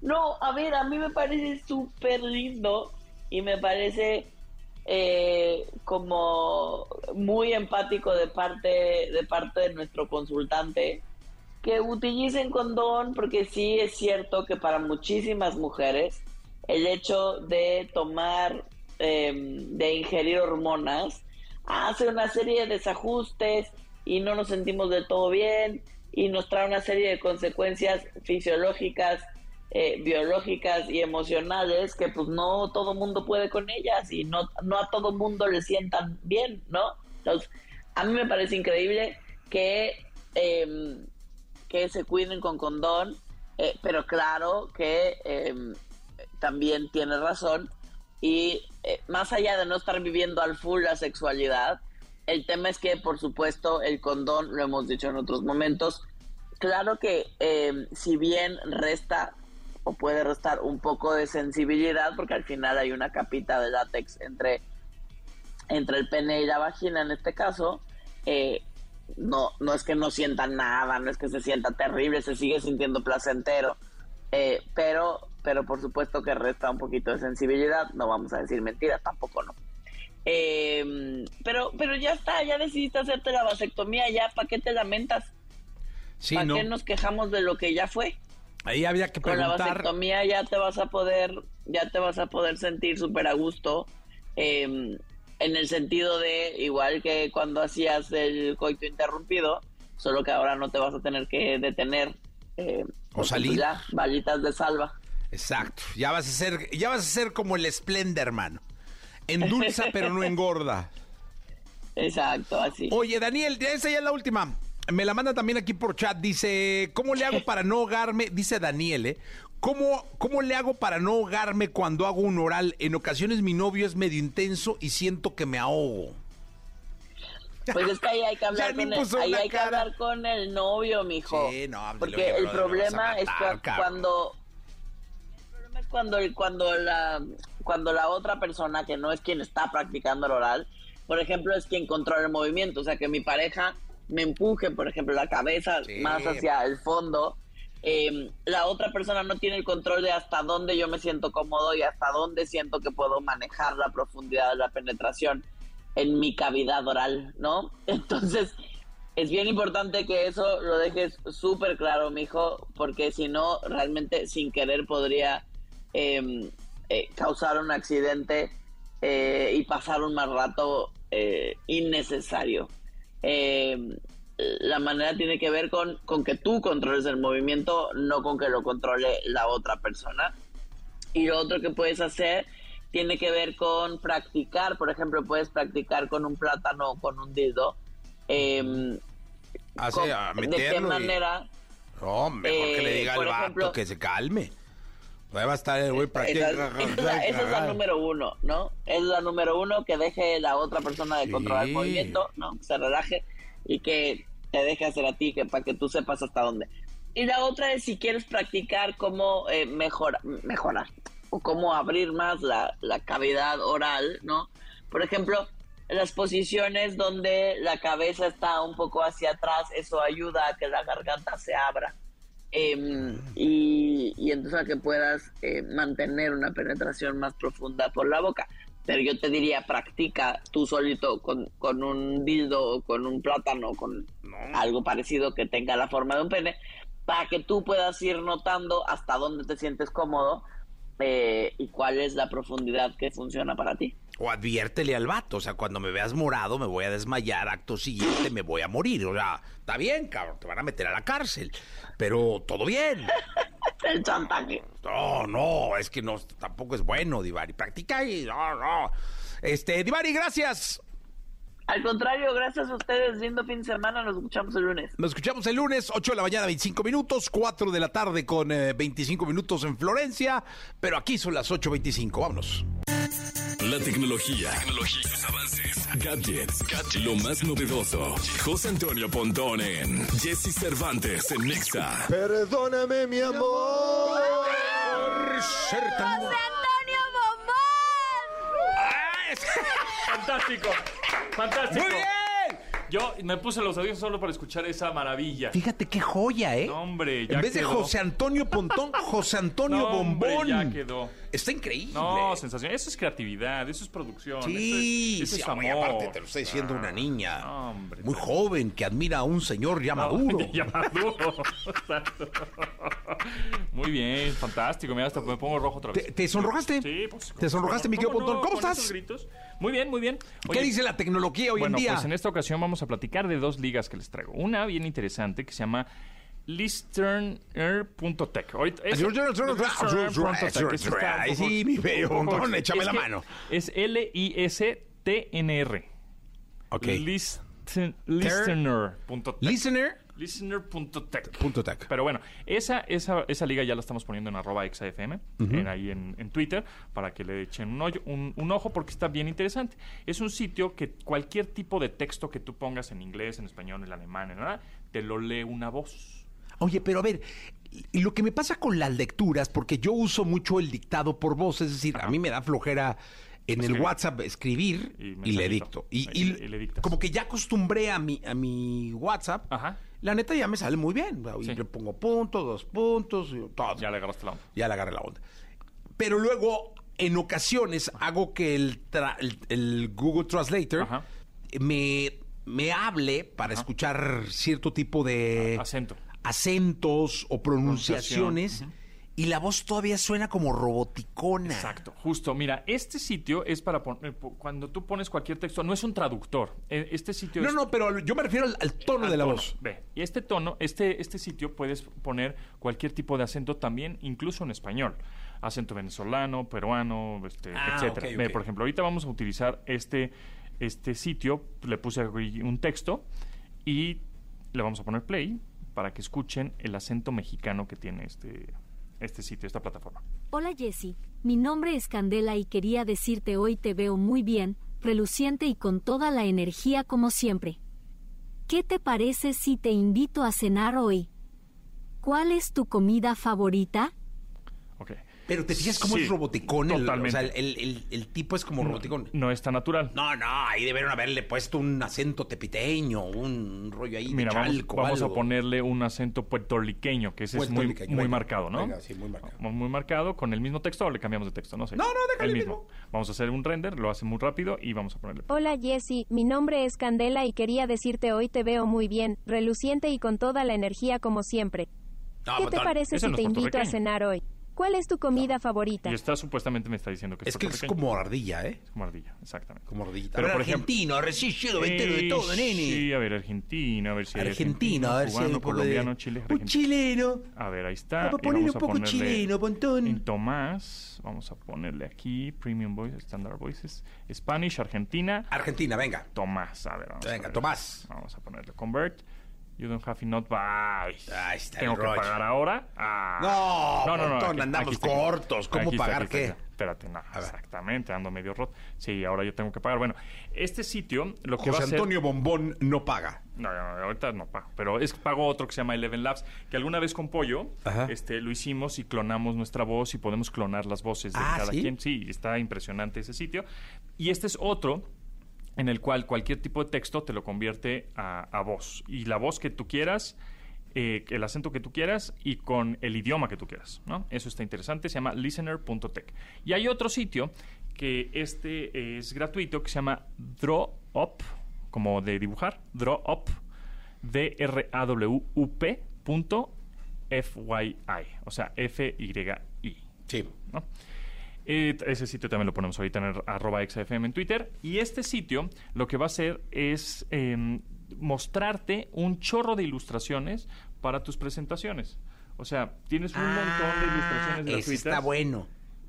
No, a ver, a mí me parece súper lindo y me parece eh, como muy empático de parte de parte de nuestro consultante que utilicen condón porque sí es cierto que para muchísimas mujeres el hecho de tomar eh, de ingerir hormonas hace una serie de desajustes y no nos sentimos del todo bien y nos trae una serie de consecuencias fisiológicas eh, biológicas y emocionales que pues no todo mundo puede con ellas y no, no a todo mundo le sientan bien, ¿no? Entonces, a mí me parece increíble que, eh, que se cuiden con condón, eh, pero claro que eh, también tiene razón y eh, más allá de no estar viviendo al full la sexualidad, el tema es que por supuesto el condón, lo hemos dicho en otros momentos, claro que eh, si bien resta o puede restar un poco de sensibilidad porque al final hay una capita de látex entre, entre el pene y la vagina en este caso, eh, no, no es que no sienta nada, no es que se sienta terrible, se sigue sintiendo placentero, eh, pero, pero por supuesto que resta un poquito de sensibilidad, no vamos a decir mentiras, tampoco no. Eh, pero, pero ya está, ya decidiste hacerte la vasectomía, ya, ¿para qué te lamentas? Sí, ¿Para ¿no? qué nos quejamos de lo que ya fue? Ahí había que Con la preguntar. vasectomía ya te vas a poder, ya te vas a poder sentir súper a gusto, eh, en el sentido de, igual que cuando hacías el coito interrumpido, solo que ahora no te vas a tener que detener. Eh, salir. pues, ya, vallitas de salva. Exacto. Ya vas a ser, ya vas a ser como el Splendor, hermano. Endulza, pero no engorda. Exacto, así. Oye, Daniel, esa ya es la última. Me la manda también aquí por chat. Dice, ¿cómo le hago para no ahogarme? Dice Daniel, ¿eh? ¿Cómo, ¿Cómo le hago para no ahogarme cuando hago un oral? En ocasiones mi novio es medio intenso y siento que me ahogo. Pues es que ahí hay que hablar, con el, ahí hay que hablar con el novio, mijo. Sí, no, Porque oye, el problema es matar, cuando cuando cuando la cuando la otra persona que no es quien está practicando el oral, por ejemplo, es quien controla el movimiento, o sea, que mi pareja me empuje, por ejemplo, la cabeza Sí. más hacia el fondo. eh, la otra persona no tiene el control de hasta dónde yo me siento cómodo y hasta dónde siento que puedo manejar la profundidad de la penetración en mi cavidad oral, ¿no? Entonces, es bien importante que eso lo dejes súper claro, mijo, porque si no, realmente sin querer podría eh, eh, causar un accidente eh, y pasar un mal rato eh, innecesario. Eh, la manera tiene que ver con, con que tú controles el movimiento, no con que lo controle la otra persona. Y lo otro que puedes hacer tiene que ver con practicar. Por ejemplo, puedes practicar con un plátano o con un dildo. Eh, Así, con- a ¿De qué manera? No, mejor que le Eh, diga al por vato ejemplo- que se calme. Ahí va a estar el güey Esa, esa- esa es la número uno, ¿no? Es la número uno que deje la otra persona de Sí. controlar el movimiento, ¿no? Que se relaje y que te deje hacer a ti, que para que tú sepas hasta dónde. Y la otra es si quieres practicar cómo eh, mejora- mejorar o cómo abrir más la, la cavidad oral, ¿no? Por ejemplo, las posiciones donde la cabeza está un poco hacia atrás, eso ayuda a que la garganta se abra. Em, y, y entonces a que puedas eh, mantener una penetración más profunda por la boca. Pero yo te diría, practica tú solito con, con un dildo o con un plátano, con algo parecido que tenga la forma de un pene, para que tú puedas ir notando hasta dónde te sientes cómodo eh, y cuál es la profundidad que funciona para ti. O adviértele al vato, o sea, cuando me veas morado me voy a desmayar, acto siguiente me voy a morir. O sea, está bien, cabrón, te van a meter a la cárcel, pero todo bien. El chantaje. No, no, es que no, tampoco es bueno, Divari. Practica y no, no. Este, Divari, gracias. Al contrario, gracias a ustedes. Lindo fin de semana. Nos escuchamos el lunes. Nos escuchamos el lunes, 8 de la mañana, 25 minutos, 4 de la tarde con eh, 25 minutos en Florencia, pero aquí son las 8.25, vámonos. La tecnología, tecnología, los avances, gadgets, lo más novedoso. José Antonio Pontón en Jesse Cervantes en Nexa. Perdóname, mi amor. Ser tan- ¡José Antonio Bombón! ¡Ah, Fantástico, fantástico. ¡Muy bien! Yo me puse los audífonos solo para escuchar esa maravilla. Fíjate qué joya, ¿eh? No, hombre, ya En vez de. José Antonio Pontón, José Antonio No, hombre, Bombón. ya quedó. Está increíble. No, sensación. Eso es creatividad, eso es producción. Sí, eso es, sí, eso es amor. aparte te lo está diciendo una niña no, hombre. muy joven que admira a un señor ya No, maduro. ya maduro. Muy bien, fantástico. Mira, hasta me pongo rojo otra vez. ¿Te, te sonrojaste? Sí, pues. ¿Te sonrojaste, mi querido ¿cómo Pontón? ¿Cómo estás? gritos. Muy bien, muy bien. ¿Qué dice la tecnología hoy bueno, en día? pues en esta ocasión vamos a platicar de dos ligas que les traigo. Una bien interesante que se llama listerner.tech. Listerner.tech, sí, mi Pontón, échame la mano. Es L-I-S-T-N-R. Ok. Listener.tech. Listener. Listener.tech. Punto tech. Pero bueno, esa, esa, esa liga ya la estamos poniendo en arroba exafm, en, ahí en, en Twitter, para que le echen un, hoyo- un, un ojo porque está bien interesante. Es un sitio que cualquier tipo de texto que tú pongas en inglés, en español, en alemán, en nada, te lo lee una voz. Oye, pero a ver, y lo que me pasa con las lecturas, porque yo uso mucho el dictado por voz, es decir, a mí me da flojera en el. WhatsApp escribir Y y, le dicto. Y, y y le dictas. como que ya acostumbré a mi, a mi WhatsApp, Ajá. La neta ya me sale muy bien. Y Sí. le pongo puntos, dos puntos, y todo. Ya le agarraste la onda. ya le agarré la onda. Pero luego en ocasiones hago que el, tra- el- el Google Translator Ajá. me, me hable para escuchar cierto tipo de Acento. acentos o pronunciaciones Pronunciación, y la voz todavía suena como roboticona. Exacto, justo. Mira, este sitio es para poner, cuando tú pones cualquier texto, no es un traductor. Eh, Este sitio No, es no, pero yo me refiero al, al tono al de la tono. voz. Ve, y este tono, este, este sitio puedes poner cualquier tipo de acento también, incluso en español. Acento venezolano, peruano, este, Ah, etcétera. Ve, por ejemplo, ahorita vamos a utilizar este, este sitio, le puse aquí un texto y le vamos a poner play para que escuchen el acento mexicano que tiene este, este sitio, esta plataforma. Hola Jessy, mi nombre es Candela y quería decirte hoy te veo muy bien, reluciente y con toda la energía como siempre. ¿Qué te parece si te invito a cenar hoy? ¿Cuál es tu comida favorita? Pero te fijas cómo Sí, es roboticón. El, o totalmente. sea, el, el- el tipo es como roboticón. No es tan natural. No, no, ahí debieron haberle puesto un acento tepiteño, un rollo ahí Mira, de vamos, chalco, vamos a ponerle un acento puertorriqueño, que ese es muy, muy venga, marcado, ¿no? venga, sí, muy marcado. Muy, marcado, con el mismo texto o le cambiamos de texto, no sé. No, no, déjale el mismo. Vamos a hacer un render, lo hace muy rápido y vamos a ponerle. Hola Jessy, mi nombre es Candela y quería decirte hoy te veo muy bien, reluciente y con toda la energía como siempre. No, ¿Qué te no, parece si no te invito a cenar hoy? ¿Cuál es tu comida favorita? Y está supuestamente me está diciendo que es Es que es como ardilla, ¿eh? como ardilla, exactamente. Como ardillita. Pero, Pero por ejemplo- argentino, recién llego, entero de todo, nene. Sí, a ver, argentino, a ver si hay Argentino, a ver si hay cubano, un poco colombiano, de... chile, Un argentino. chileno. A ver, ahí está. Vamos a ponerle vamos un poco chileno, pontón. En Tomás, vamos a ponerle aquí Premium Voice, Standard Voices, Spanish, Argentina, Argentina, venga. Tomás. A ver, vamos a Venga, ver. Tomás. Vamos a ponerle Convert. You don't have enough. Ay, Ahí está Tengo el que rollo. pagar ahora. Ah. No, montón, aquí- andamos aquí está. cortos, ¿cómo Aquí está, pagar aquí está, qué? Espérate, no, ver. exactamente, ando medio roto. Sí, ahora yo tengo que pagar. Bueno, este sitio lo que José va a hacer... Antonio Bombón no paga. No, no, no, ahorita no pago. Pero es pago otro que se llama Eleven Labs, que alguna vez con Pollo Ajá. este, lo hicimos y clonamos nuestra voz y podemos clonar las voces de Ah, cada ¿sí? quien. Sí, está impresionante ese sitio. Y este es otro en el cual cualquier tipo de texto te lo convierte a, a voz. Y la voz que tú quieras, eh, el acento que tú quieras y con el idioma que tú quieras. ¿no? Eso está interesante, se llama listener.tech. Y hay otro sitio que este es gratuito que se llama DrawUp, como de dibujar, DrawUp, D-R-A-W-U-P punto F-Y-I, o sea, F-Y-I. Sí. ¿no? Eh, ese sitio también lo ponemos ahorita en el arroba XFM en Twitter. Y este sitio lo que va a hacer es em, mostrarte un chorro de ilustraciones para tus presentaciones. O sea, tienes un montón de ilustraciones Ah, ese gratuitas está bueno.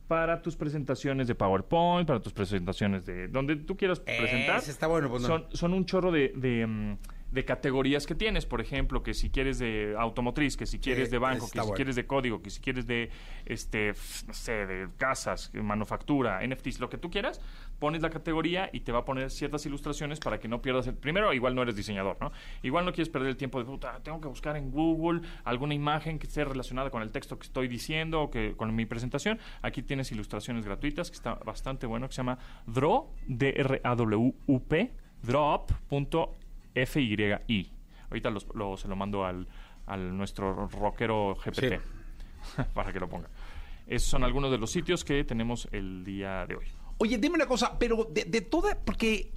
para tus presentaciones de PowerPoint, para tus presentaciones de donde tú quieras presentar. Ese está bueno, pues no. son, son un chorro de, de, mm, de categorías que tienes. Por ejemplo, que si quieres de automotriz, que si quieres de banco, que si bueno. quieres de código, que si quieres de, este, no sé, de casas, manufactura, NFTs, lo que tú quieras, pones la categoría y te va a poner ciertas ilustraciones para que no pierdas el... Primero, igual no eres diseñador, ¿no? Igual no quieres perder el tiempo de, puta, tengo que buscar en Google alguna imagen que esté relacionada con el texto que estoy diciendo o que con mi presentación. Aquí tienes ilustraciones gratuitas que está bastante bueno, que se llama Draw, D-R-A-W-U-P, drawup.fyi. Ahorita los- lo- se lo mando al, al nuestro rockero GPT para que lo ponga. Esos son algunos de los sitios que tenemos el día de hoy. Oye, dime una cosa, pero de, de toda, porque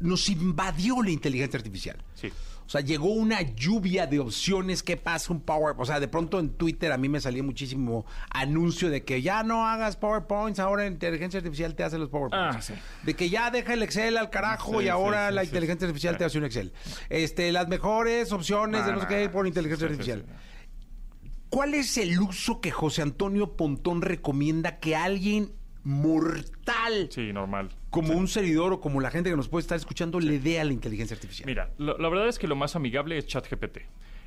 nos invadió la inteligencia artificial. Sí. O sea, llegó una lluvia de opciones. ¿Qué pasa? Un Power. O sea, de pronto en Twitter a mí me salía muchísimo anuncio de que ya no hagas PowerPoints, ahora la inteligencia artificial te hace los PowerPoints. Ah, sí. De que ya deja el Excel al carajo Sí, y ahora sí, la inteligencia artificial te hace un Excel. Este, las mejores opciones de Ah, no sé no, qué no. por inteligencia artificial. ¿Cuál es el uso que José Antonio Pontón recomienda que alguien mortal Sí, normal. Como un servidor o como la gente que nos puede estar escuchando le dé a la inteligencia artificial? Mira, lo- la verdad es que lo más amigable es ChatGPT.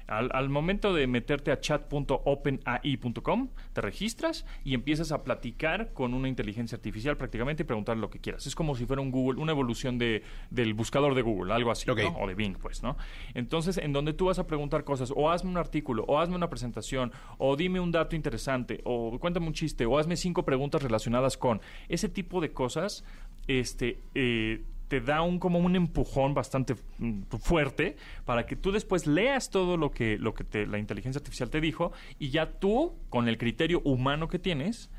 Al, al momento de meterte a chat.openai.com, te registras y empiezas a platicar con una inteligencia artificial prácticamente y preguntar lo que quieras. Es como si fuera un Google, una evolución de, del buscador de Google, algo así. ¿no? O de Bing, pues, ¿no? Entonces, en donde tú vas a preguntar cosas, o hazme un artículo, o hazme una presentación, o dime un dato interesante, o cuéntame un chiste, o hazme cinco preguntas relacionadas con ese tipo de cosas, este, eh, te da un como un empujón bastante mm, fuerte para que tú después leas todo lo que lo que te- la inteligencia artificial te dijo y ya tú con el criterio humano que tienes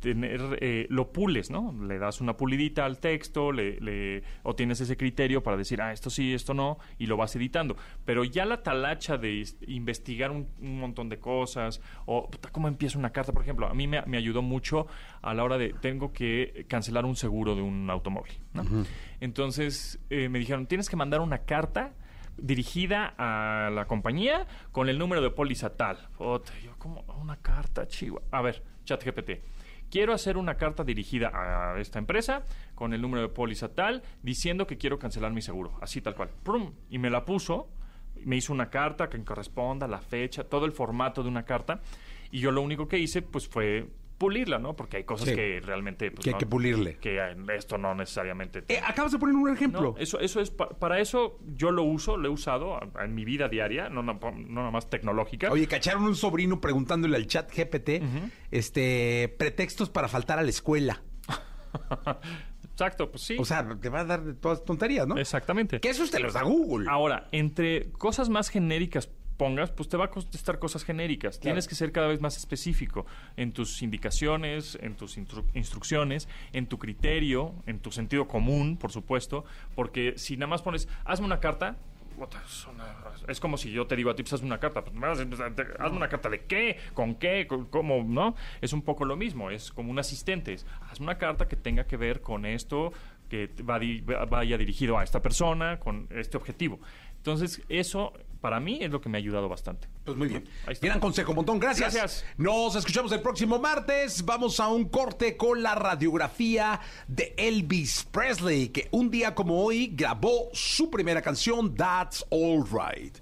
tener, eh, lo pules, ¿no? Le das una pulidita al texto, le, le- o tienes ese criterio para decir, ah, esto sí, esto no, y lo vas editando. Pero ya la talacha de investigar un, un montón de cosas, o puta, cómo empieza una carta, por ejemplo, a mí me, me ayudó mucho a la hora de, tengo que cancelar un seguro de un automóvil, ¿no? Entonces eh, me dijeron, tienes que mandar una carta dirigida a la compañía con el número de póliza tal. Yo como una carta, chiva. A ver, ChatGPT. Quiero hacer una carta dirigida a esta empresa con el número de póliza tal, diciendo que quiero cancelar mi seguro, así tal cual. Prum, y me la puso, me hizo una carta que corresponda, la fecha, todo el formato de una carta, y yo lo único que hice pues fue pulirla, ¿no? Porque hay cosas Sí. que realmente pues, Que hay no- que pulirle. que eh, esto no necesariamente Eh, acabas de poner un ejemplo. no, eso, eso es pa- para eso yo lo uso, lo he usado en mi vida diaria, no, no, nada más tecnológica. Oye, cacharon un sobrino preguntándole al chat GPT, este, pretextos para faltar a la escuela. Exacto, pues sí. O sea, te va a dar todas tonterías, ¿no? Exactamente. Que esos te los da Google. Ahora, entre cosas más genéricas pongas, pues te va a contestar cosas genéricas. Tienes que ser cada vez más específico en tus indicaciones, en tus instru- instrucciones, en tu criterio, en tu sentido común, por supuesto, porque si nada más pones, hazme una carta, es, como si yo te digo a ti, pues hazme una carta, pues, hazme una carta de qué, con qué, con- cómo, ¿no? Es un poco lo mismo, es como un asistente, es, hazme una carta que tenga que ver con esto, que va di- va- vaya dirigido a esta persona, con este objetivo. Entonces, eso para mí es lo que me ha ayudado bastante. Pues muy bien. Ahí está. Gran consejo, montón. Gracias. Gracias. Nos escuchamos el próximo martes. Vamos a un corte con la radiografía de Elvis Presley, que un día como hoy grabó su primera canción, That's All Right.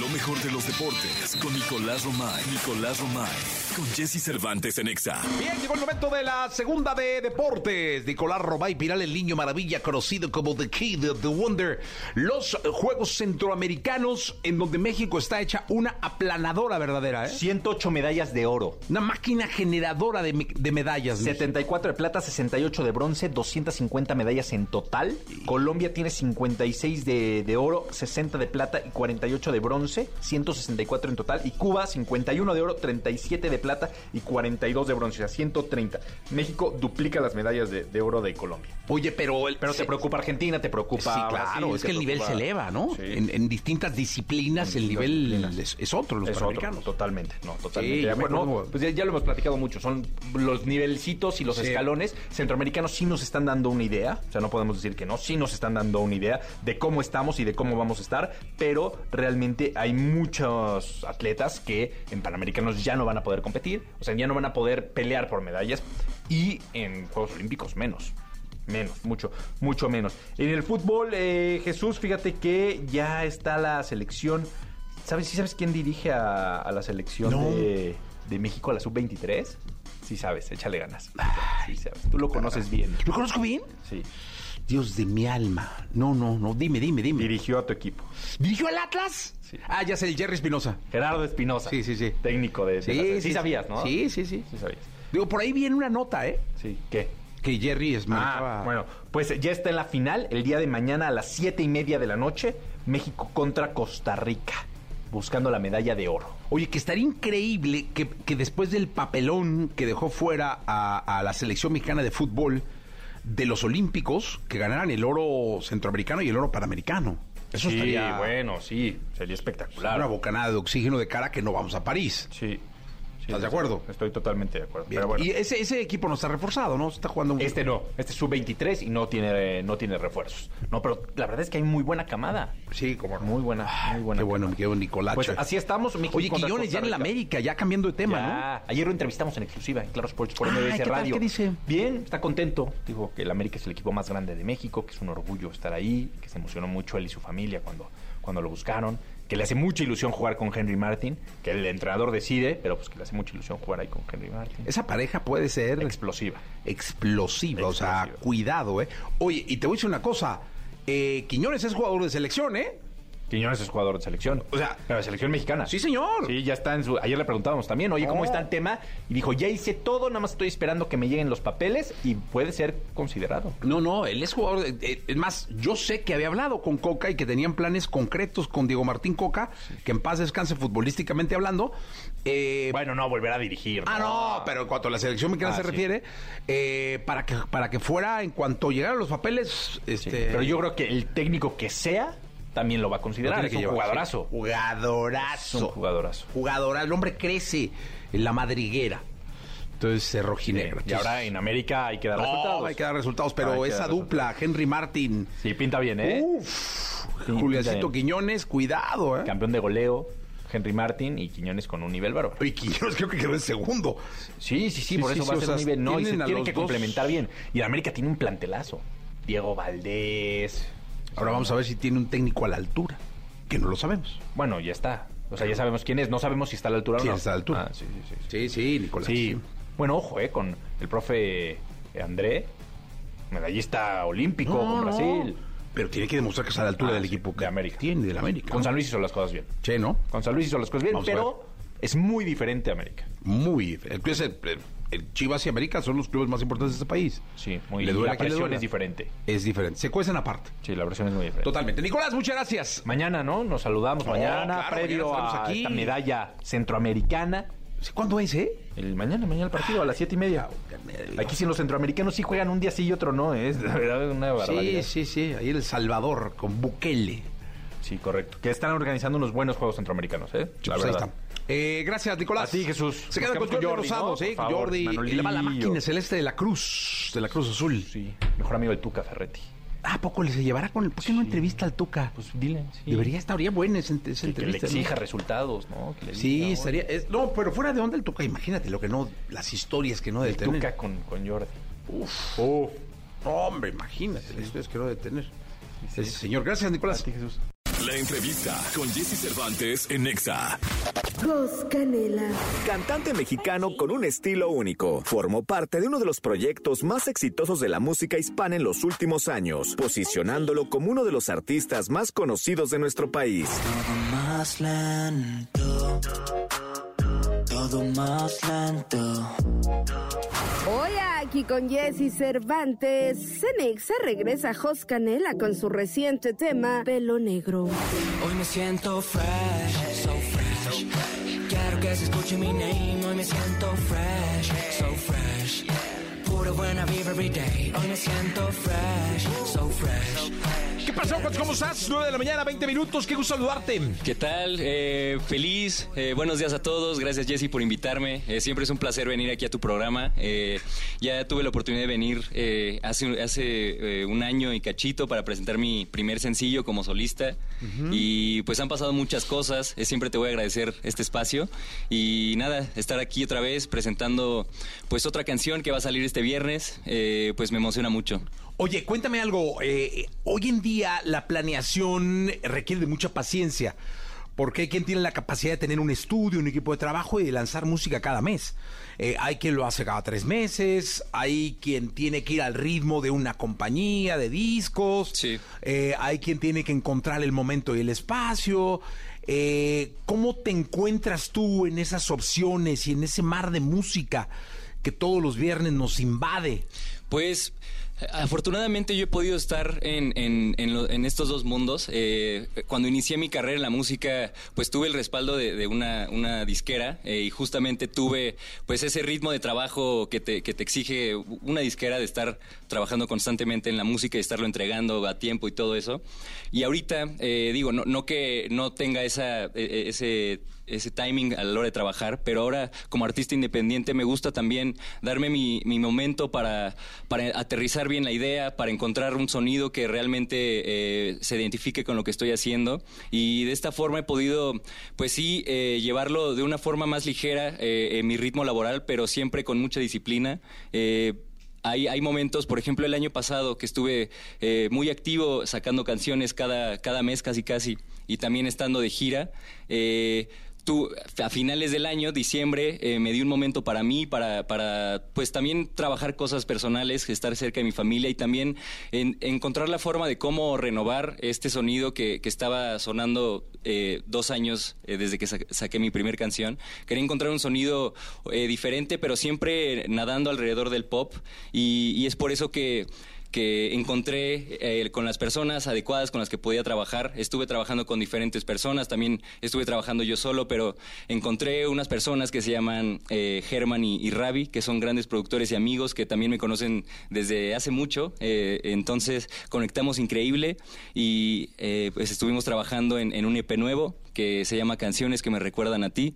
Lo mejor de los deportes con Nicolás Romay. Nicolás Romay. Con Jesse Cervantes en Exa. Bien, llegó el momento de la segunda de deportes. Nicolás Robay Piral, el niño maravilla, conocido como The Kid, The Wonder. Los Juegos Centroamericanos, en donde México está hecha una aplanadora verdadera, ¿eh? 108 medallas de oro. Una máquina generadora de, de medallas. México. 74 de plata, 68 de bronce, 250 medallas en total. Colombia tiene 56 de, de oro, 60 de plata y 48 de bronce, 164 en total. Y Cuba, 51 de oro, 37 de plata y 42 de bronce, o sea, 130. México duplica las medallas de, de oro de Colombia. Oye, pero... El, Pero te preocupa Argentina, te preocupa. Sí, claro, Brasil, es que el nivel se eleva, ¿no? Sí. En, en distintas disciplinas el distintas nivel disciplinas. es, es otro, los Es otro, totalmente, no, totalmente. Sí, de acuerdo. yo me No, acuerdo. pues ya, ya lo hemos platicado mucho, son los nivelcitos y los escalones centroamericanos sí nos están dando una idea, o sea, no podemos decir que no, sí nos están dando una idea de cómo estamos y de cómo vamos a estar, pero realmente hay muchos atletas que en Panamericanos ya no van a poder competir, o sea, ya no van a poder pelear por medallas y en Juegos Olímpicos menos. Menos, mucho, mucho menos. En el fútbol, eh, Jesús, fíjate que ya está la selección. ¿Sabes, sí sabes quién dirige a, a la selección No. de, de México a la sub-23? Sí sabes, échale ganas. Sí sabes. Tú lo conoces bien. ¿Lo conozco bien? Sí. Dios de mi alma. No, no, no, dime, dime, dime. Dirigió a tu equipo. ¿Dirigió al Atlas? Sí. Ah, ya sé, el Jerry Espinosa. Gerardo Espinosa. Sí, sí, sí. Técnico de... de la- sí, sabías, ¿no? Sí, sí, sí. Sí sabías. Digo, por ahí viene una nota, ¿eh? Sí. ¿Qué? Que Jerry es Ah, manejaba- bueno, pues ya está en la final el día de mañana a las siete y media de la noche, México contra Costa Rica, buscando la medalla de oro. Oye, que estaría increíble que, que después del papelón que dejó fuera a, a la selección mexicana de fútbol de los Olímpicos, que ganaran el oro centroamericano y el oro panamericano. Eso sí, estaría bueno, sí, sería espectacular. una bocanada de oxígeno de cara que no vamos a París. Sí. ¿Estás de acuerdo? Estoy totalmente de acuerdo. Bien. Pero bueno, Y ese, ese equipo no está reforzado, ¿no? Está jugando un- este no, este es sub-23 y no tiene, no tiene refuerzos. No, pero la verdad es que hay muy buena camada. Sí, como no. Muy buena, muy buena. Qué bueno, mi querido Nicolacho. Pues así estamos. México Oye, Quiñones ya en la Rica. América, ya cambiando de tema, Ayer lo entrevistamos en exclusiva en Claro Sports por MBS. Radio. ¿Qué dice? Bien, está contento. Dijo que el América es el equipo más grande de México, que es un orgullo estar ahí, que se emocionó mucho él y su familia cuando, cuando lo buscaron, que le hace mucha ilusión jugar con Henry Martin, que el entrenador decide, pero pues que le hace mucha ilusión jugar ahí con Henry Martin. Esa pareja puede ser explosiva. explosiva, o sea, cuidado, ¿eh? Oye, y te voy a decir una cosa, eh, Quiñones es jugador de selección, ¿eh? Quiñones es jugador de selección. O sea, pero de selección mexicana. Sí, señor. Sí, ya está en su. Ayer le preguntábamos también, oye, ¿cómo Oh. está el tema? Y dijo, ya hice todo, nada más estoy esperando que me lleguen los papeles y puede ser considerado. No, no, él es jugador. de- eh, es más, yo sé que había hablado con Coca y que tenían planes concretos con Diego Martín Coca, que en paz descanse futbolísticamente hablando. Eh, Bueno, no, volver a dirigir. Ah, no, pero en cuanto a la selección mexicana Ah, se sí. refiere, eh, para que para que fuera en cuanto llegaran los papeles, Sí, este, Pero yo creo que el técnico que sea también lo va a considerar. tiene Es un llevar, jugadorazo. sí. Jugadorazo. Es un jugadorazo. Jugadorazo. El hombre crece en la madriguera. Entonces, es rojinegra. Y ahora en América hay que dar No, resultados. hay que dar resultados, pero esa dupla, Henry Martin, Sí, pinta bien, ¿eh? Uf, Sí, Juliancito. Quiñones, cuidado, ¿eh? Campeón de goleo, Henry Martin y Quiñones con un nivel bárbaro. Y Quiñones creo que quedó en segundo. Sí, sí, sí, por eso va a ser un nivel. No, y se los que dos. complementar bien. Y América tiene un plantelazo. Diego Valdés. Ahora vamos a ver si tiene un técnico a la altura, que no lo sabemos. Bueno, ya está. O sea, ya sabemos quién es. No sabemos si está a la altura o Sí, no. está a la altura. Ah, sí, sí, sí. Sí, sí, Nicolás. Sí. Bueno, ojo, eh, con el profe André, medallista olímpico No, con no. Brasil. Pero tiene que demostrar que está a la altura Ah, del equipo que de América. Tiene, del América. Con. San Luis hizo las cosas bien. Sí, ¿no? Con San Luis hizo las cosas bien, Vamos pero es muy diferente a América. Muy. El, el- el Chivas y América son los clubes más importantes de este país. Sí, muy duele La presión es diferente. Es diferente. Se cuecen aparte. Sí, la presión es muy diferente. Totalmente. Nicolás, muchas gracias. Mañana, ¿no? Nos saludamos Oh, mañana, claro, previo mañana a aquí. esta medalla centroamericana. ¿Cuándo es, eh? El mañana, mañana el partido a las siete y media. Aquí sí los centroamericanos sí juegan un día sí y otro no, ¿eh? es la verdad una barbaridad. Sí, sí, sí. Ahí El Salvador con Bukele. Sí, correcto. Que están organizando unos buenos juegos centroamericanos, ¿eh? La pues ahí verdad. está. Eh, gracias, Nicolás. A ti, Jesús. Se queda con Jordi, Jordi, Rosado, Jordi. Manolillo. Va la máquina celeste de la Cruz. De la Cruz Azul. Sí, mejor amigo del Tuca Ferretti. ¿A poco le se llevará con el.? ¿Por qué no entrevista al Tuca? Pues dile, sí. Debería, estaría buena esa, esa que, que le entrevista. ¿no? exija resultados, ¿no? Que le Sí, diga, estaría. es- no, pero fuera de onda el Tuca, imagínate lo que no. Las historias que no debe El. Tuca con, con Jordi. Uf. Hombre, imagínate las historias que no debe tener. Ese señor, gracias, Nicolás. Jesús. La entrevista con Jesse Cervantes en Nexa. Jos Canela. Cantante mexicano con un estilo único. Formó parte de uno de los proyectos más exitosos de la música hispana en los últimos años, posicionándolo como uno de los artistas más conocidos de nuestro país. Todo más lento. Todo más lento. Hoy aquí con Jesse Cervantes, Cenexa regresa Jos Canela con su reciente tema Pelo Negro. Hoy me siento fresh, so fresh. Quiero que se escuche mi name. Hoy me siento fresh, so fresh. Pura buena vibra every day. Hoy me siento fresh, so fresh. ¿Qué pasó? ¿Cómo estás? 9 de la mañana, 20 minutos. Qué gusto saludarte. ¿Qué tal? Eh, feliz. eh, buenos días a todos. Gracias, Jesse, por invitarme. Eh, siempre es un placer venir aquí a tu programa. Eh, ya tuve la oportunidad de venir eh, hace, hace eh, un año y cachito para presentar mi primer sencillo como solista. Y pues han pasado muchas cosas. Eh, siempre te voy a agradecer este espacio. Y nada, estar aquí otra vez presentando pues otra canción que va a salir este viernes. eh, pues me emociona mucho. Oye, cuéntame algo. eh, hoy en día la planeación requiere de mucha paciencia. Porque hay quien tiene la capacidad de tener un estudio, un equipo de trabajo y de lanzar música cada mes. Eh, hay quien lo hace cada tres meses, hay quien tiene que ir al ritmo de una compañía de discos, eh, hay quien tiene que encontrar el momento y el espacio. ¿Cómo te encuentras tú en esas opciones y en ese mar de música que todos los viernes nos invade? Pues afortunadamente yo he podido estar en, en- en lo- en estos dos mundos. Eh, cuando inicié mi carrera en la música, pues tuve el respaldo de, de una, una disquera eh, y justamente tuve pues ese ritmo de trabajo que te, que te exige una disquera de estar trabajando constantemente en la música y estarlo entregando a tiempo y todo eso. Y ahorita, eh, digo, no, no que no tenga esa, eh, ese ese timing a la hora de trabajar, pero ahora como artista independiente me gusta también darme mi, mi momento para, para aterrizar bien la idea, para encontrar un sonido que realmente eh, se identifique con lo que estoy haciendo y de esta forma he podido, pues sí, eh, llevarlo de una forma más ligera eh, en mi ritmo laboral, pero siempre con mucha disciplina. Hay, hay momentos, por ejemplo, el año pasado que estuve muy activo sacando canciones cada, cada mes casi casi y también estando de gira. Tú, a finales del año, diciembre, eh, me di un momento para mí, para, para, pues también trabajar cosas personales, estar cerca de mi familia y también en- encontrar la forma de cómo renovar este sonido que, que estaba sonando eh, dos años eh, desde que sa- saqué mi primer canción. Quería encontrar un sonido diferente, pero siempre nadando alrededor del pop y, y es por eso que que encontré eh, con las personas adecuadas con las que podía trabajar. Estuve trabajando con diferentes personas, también estuve trabajando yo solo, pero encontré unas personas que se llaman eh, Germán y, y que son grandes productores y amigos que también me conocen desde hace mucho. Eh, entonces conectamos increíble y eh, pues estuvimos trabajando en, un EP nuevo que se llama Canciones que me recuerdan a ti.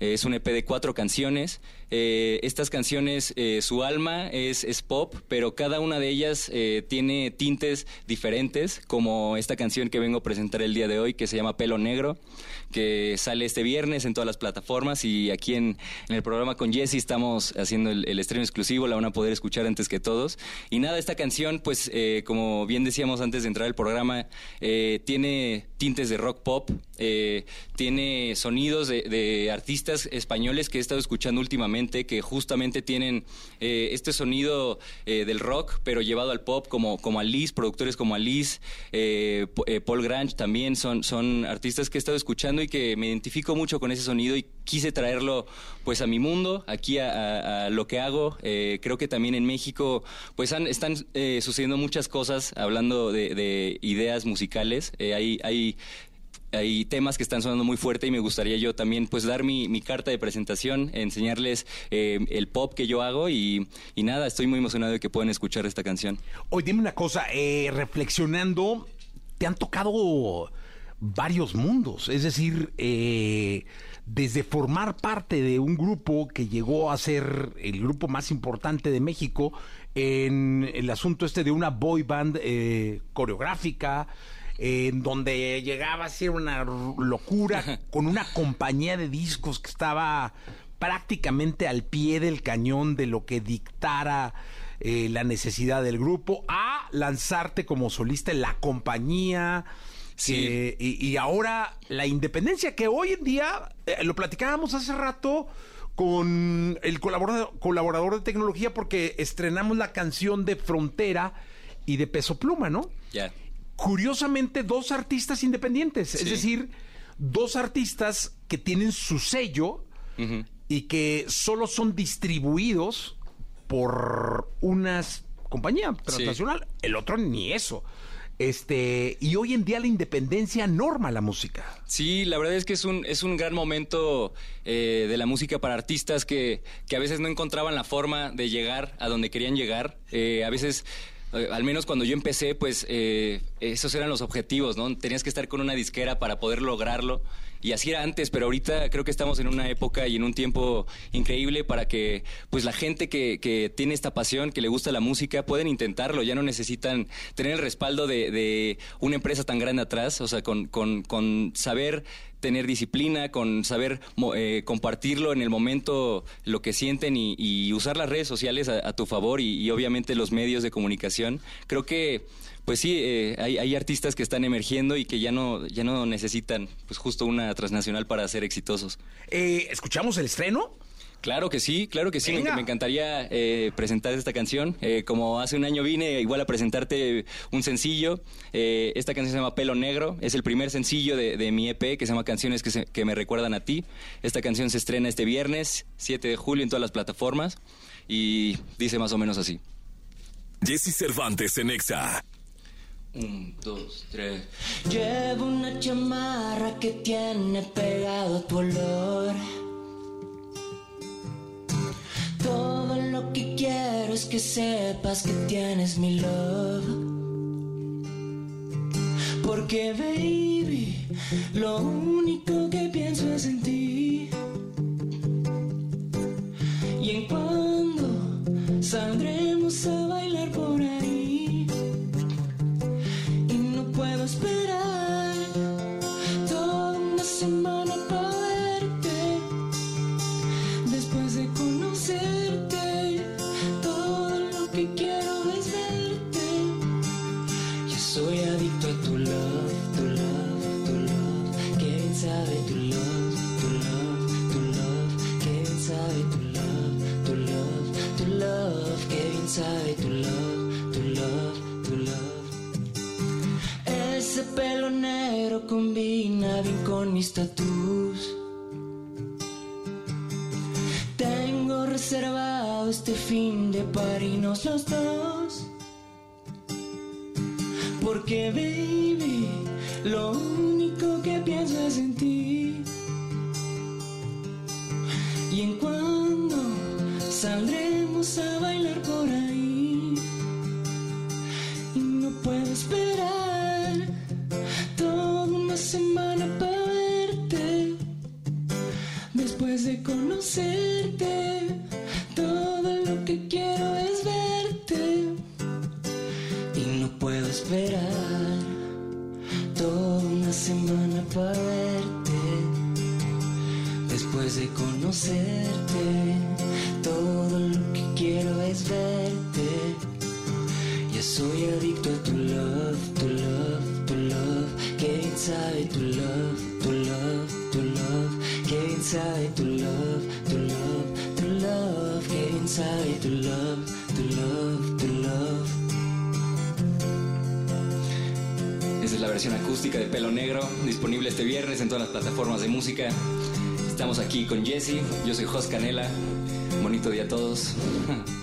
Es un EP de cuatro canciones. Eh, estas canciones, eh, su alma es, es pop, pero cada una de ellas eh, tiene tintes diferentes, como esta canción que vengo a presentar el día de hoy, que se llama Pelo Negro, que sale este viernes en todas las plataformas y aquí en, el programa con Jesse estamos haciendo el, el estreno exclusivo, la van a poder escuchar antes que todos. Y nada, esta canción, pues como bien decíamos antes de entrar al programa, tiene tintes de rock pop, tiene sonidos de, de artistas españoles que he estado escuchando últimamente que justamente tienen eh, este sonido eh, del rock pero llevado al pop como, como Alice, productores como Alice, eh, eh, Paul Grange también son, son artistas que he estado escuchando y que me identifico mucho con ese sonido y quise traerlo pues a mi mundo, aquí a, lo que hago. Creo que también en México pues han- están sucediendo muchas cosas hablando de, de ideas musicales. Hay, hay hay temas que están sonando muy fuerte y me gustaría yo también pues dar mi, carta de presentación, enseñarles eh, el pop que yo hago y, y nada, estoy muy emocionado de que puedan escuchar esta canción. Oye, dime una cosa, eh, reflexionando, te han tocado varios mundos, es decir, eh, desde formar parte de un grupo que llegó a ser el grupo más importante de México en el asunto este de una boy band eh, coreográfica, en donde llegaba a ser una locura con una compañía de discos que estaba prácticamente al pie del cañón de lo que dictara eh, la necesidad del grupo, a lanzarte como solista en la compañía. que- y, y ahora la independencia que hoy en día, eh, lo platicábamos hace rato con el colaborador, colaborador de tecnología porque estrenamos la canción de Frontera y de Peso Pluma, ¿no? Ya. Curiosamente dos artistas independientes, es decir, dos artistas que tienen su sello y que solo son distribuidos por una compañía transnacional, el otro ni eso. Este, y hoy en día la independencia norma la música. Sí, la verdad es que es un, es un gran momento eh, de la música para artistas que, que a veces no encontraban la forma de llegar a donde querían llegar. Eh, a veces, eh, al menos cuando yo empecé, pues eh, esos eran los objetivos, ¿no? Tenías que estar con una disquera para poder lograrlo. Y así era antes, pero ahorita creo que estamos en una época y en un tiempo increíble para que pues la gente que, que tiene esta pasión, que le gusta la música, pueden intentarlo. Ya no necesitan tener el respaldo de, de una empresa tan grande atrás, o sea, con, con, con saber tener disciplina, con saber eh, compartirlo en el momento lo que sienten y, usar las redes sociales a, a tu favor y, y obviamente los medios de comunicación. Creo que pues sí, eh, hay, hay artistas que están emergiendo y que ya no, ya no necesitan pues justo una transnacional para ser exitosos. Eh, ¿Escuchamos el estreno? Claro que sí, claro que sí. Me, encantaría eh, presentar esta canción. Eh, como hace un año vine igual a presentarte un sencillo. Eh, esta canción se llama Pelo Negro. Es el primer sencillo de, de mi EP que se llama Canciones que, se- que me recuerdan a ti. Esta canción se estrena este viernes, 7 de julio, en todas las plataformas. Y dice más o menos así. Jesse Cervantes en Exa. Un, dos, tres. Llevo una chamarra que tiene pegado tu olor. Todo lo que quiero es que sepas que tienes mi love. Porque, baby, lo único que pienso es en ti. Y en cuando saldremos a bailar por ahí. Y no puedo esperar fin de parirnos los dos. Con Jesse, yo soy Jos Canela. Bonito día a todos.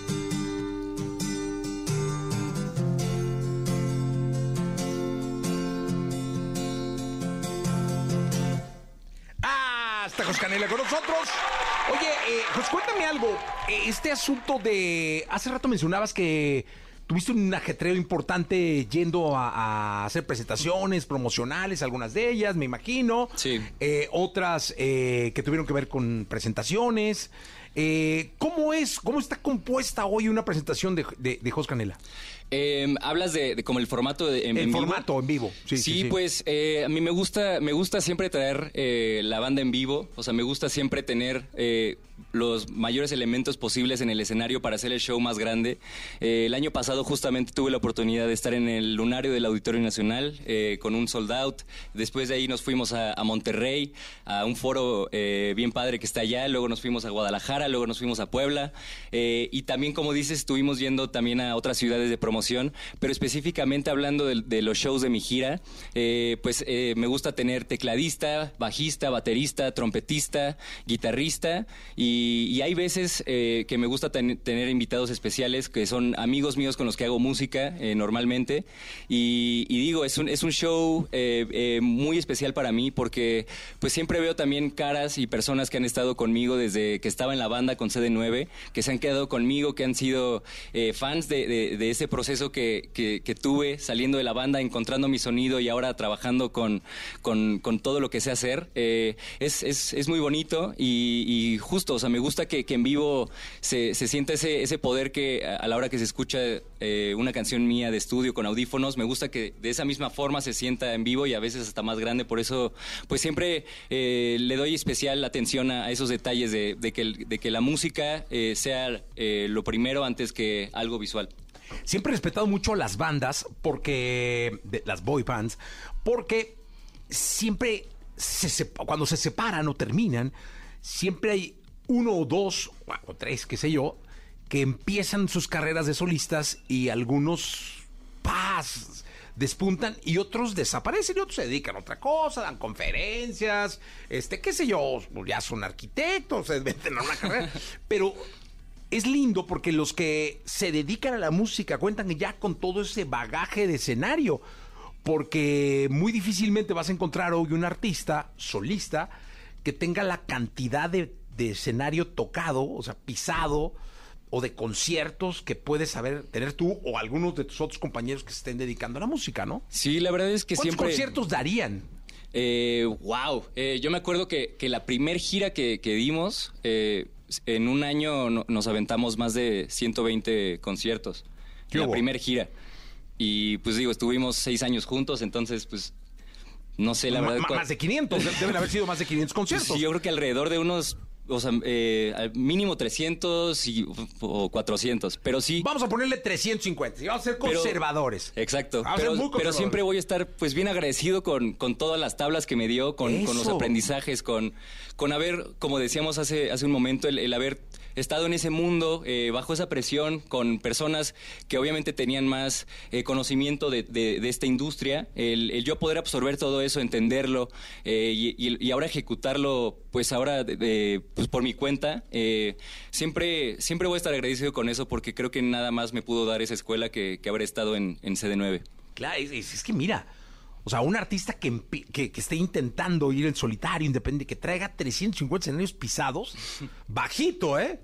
Ah, está Jos Canela con nosotros. Oye, eh, Jos, cuéntame algo. Eh, Este asunto de. Hace rato mencionabas que tuviste un ajetreo importante yendo a hacer presentaciones promocionales, algunas de ellas, me imagino. Sí. Eh, otras eh, que tuvieron que ver con presentaciones. Eh, ¿Cómo es, cómo está compuesta hoy una presentación de, de, de Jos Canela? Eh, Hablas de, de como el formato de, en, El en vivo? formato en vivo. Sí, Sí, sí, sí. pues eh, a mí me gusta, me gusta siempre traer la banda en vivo. O sea, me gusta siempre tener los mayores elementos posibles en el escenario para hacer el show más grande. Eh, el año pasado justamente tuve la oportunidad de estar en el lunario del Auditorio Nacional eh, con un sold out. Después de ahí nos fuimos a, Monterrey, a un foro eh, bien padre que está allá. Luego nos fuimos a Guadalajara, luego nos fuimos a Puebla. Eh, y también, como dices, estuvimos yendo también a otras ciudades de promoción. Pero específicamente hablando de, de los shows de mi gira, eh, pues me gusta tener tecladista, bajista, baterista, trompetista, guitarrista. Y, y hay veces eh, que me gusta ten- tener invitados especiales que son amigos míos con los que hago música eh, normalmente. Y, y digo, es un, es un show eh, eh, muy especial para mí porque pues siempre veo también caras y personas que han estado conmigo desde que estaba en la banda con CD9, que se han quedado conmigo, que han sido eh, fans de, de- de ese proceso que, que- que tuve saliendo de la banda, encontrando mi sonido y ahora trabajando con, con, con todo lo que sé hacer. Eh, es, es, es muy bonito y, y justo, o sea, me gusta que, que en vivo se, se sienta ese, ese poder que a la hora que se escucha eh, una canción mía de estudio con audífonos, me gusta que de esa misma forma se sienta en vivo y a veces hasta más grande. Por eso, pues siempre eh, le doy especial atención a, esos detalles de, que, de que la música eh, sea lo primero antes que algo visual. Siempre he respetado mucho las bandas, porque. las boy bands, porque siempre. se cuando se separan o terminan, siempre hay uno o dos, o tres, qué sé yo, que empiezan sus carreras de solistas y algunos. ¡Paz! despuntan y otros desaparecen y otros se dedican a otra cosa, dan conferencias, este, qué sé yo, ya son arquitectos, se meten a una carrera, pero es lindo porque los que se dedican a la música cuentan ya con todo ese bagaje de escenario. Porque muy difícilmente vas a encontrar hoy un artista solista que tenga la cantidad de, de escenario tocado, o sea, pisado, o de conciertos que puedes saber tener tú o algunos de tus otros compañeros que se estén dedicando a la música, ¿no? Sí, la verdad es que ¿Cuántos siempre... conciertos darían? Eh, wow. Eh, yo me acuerdo que, que la primer gira que, que dimos, eh, en un año no- nos aventamos más de 120 conciertos. ¿Qué la primer gira. Y pues digo, estuvimos seis años juntos, entonces pues no sé la verdad. más de 500, de- deben haber sido más de 500 conciertos. Sí, yo creo que alrededor de unos, o sea, eh, al mínimo 300 y, o 400, pero sí. Vamos a ponerle 350 y vamos a ser Pero- conservadores. Exacto, Vamos a ser pero, siempre voy a estar pues bien agradecido con, con todas las tablas que me dio, con, con los aprendizajes, con, con haber, como decíamos hace, hace un momento, el, el haber estado en ese mundo, eh, bajo esa presión, con personas que obviamente tenían más eh, conocimiento de, de- de esta industria, el, yo poder absorber todo eso, entenderlo eh, y, ahora ejecutarlo, pues ahora de- pues por mi cuenta, eh, siempre, siempre voy a estar agradecido con eso porque creo que nada más me pudo dar esa escuela que, que haber estado en, en CD9. Claro, es que mira, o sea, un artista que, que, que esté intentando ir en solitario, independiente, que traiga 350 escenarios pisados, bajito, ¿eh?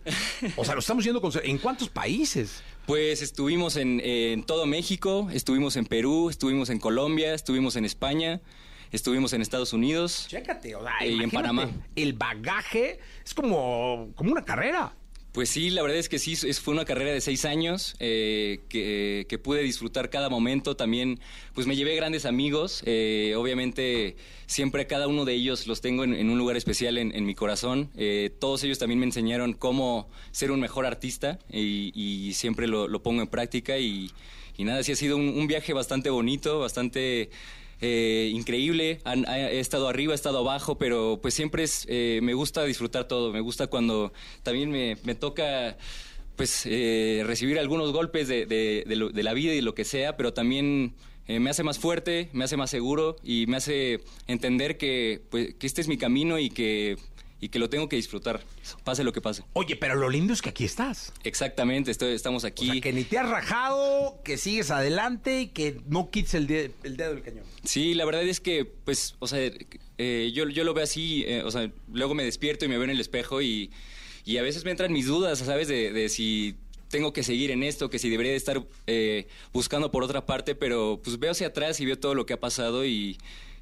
O sea, lo estamos yendo con... ¿En cuántos países? Pues estuvimos en, en todo México, estuvimos en Perú, estuvimos en Colombia, estuvimos en España, estuvimos en Estados Unidos. Chécate, o sea, y en Panamá. El bagaje es como, como una carrera. Pues sí, la verdad es que sí, fue una carrera de seis años eh, que, que pude disfrutar cada momento. También, pues me llevé grandes amigos. eh, obviamente, siempre cada uno de ellos los tengo en, un lugar especial en, mi corazón. Eh, todos ellos también me enseñaron cómo ser un mejor artista y, siempre lo, pongo en práctica. Y, nada, sí ha sido un viaje bastante bonito, bastante eh, increíble. Han- ha- he estado arriba, he estado abajo, pero pues siempre es, eh, me gusta disfrutar todo. Me gusta cuando también me, me toca pues eh, recibir algunos golpes de, de- lo- de la vida y lo que sea, pero también eh, me hace más fuerte, me hace más seguro y me hace entender que, pues, que este es mi camino y que, y que lo tengo que disfrutar, pase lo que pase. Oye, pero lo lindo es que aquí estás. Exactamente, estoy, estamos aquí. O sea, que ni te has rajado, que sigues adelante y que no quites el, de- el dedo del cañón. Sí, la verdad es que, pues, o sea, eh, yo, yo lo veo así, eh, o sea, luego me despierto y me veo en el espejo y, y a veces me entran mis dudas, ¿sabes? De, de si tengo que seguir en esto, que si debería de estar eh, buscando por otra parte, pero pues veo hacia atrás y veo todo lo que ha pasado y,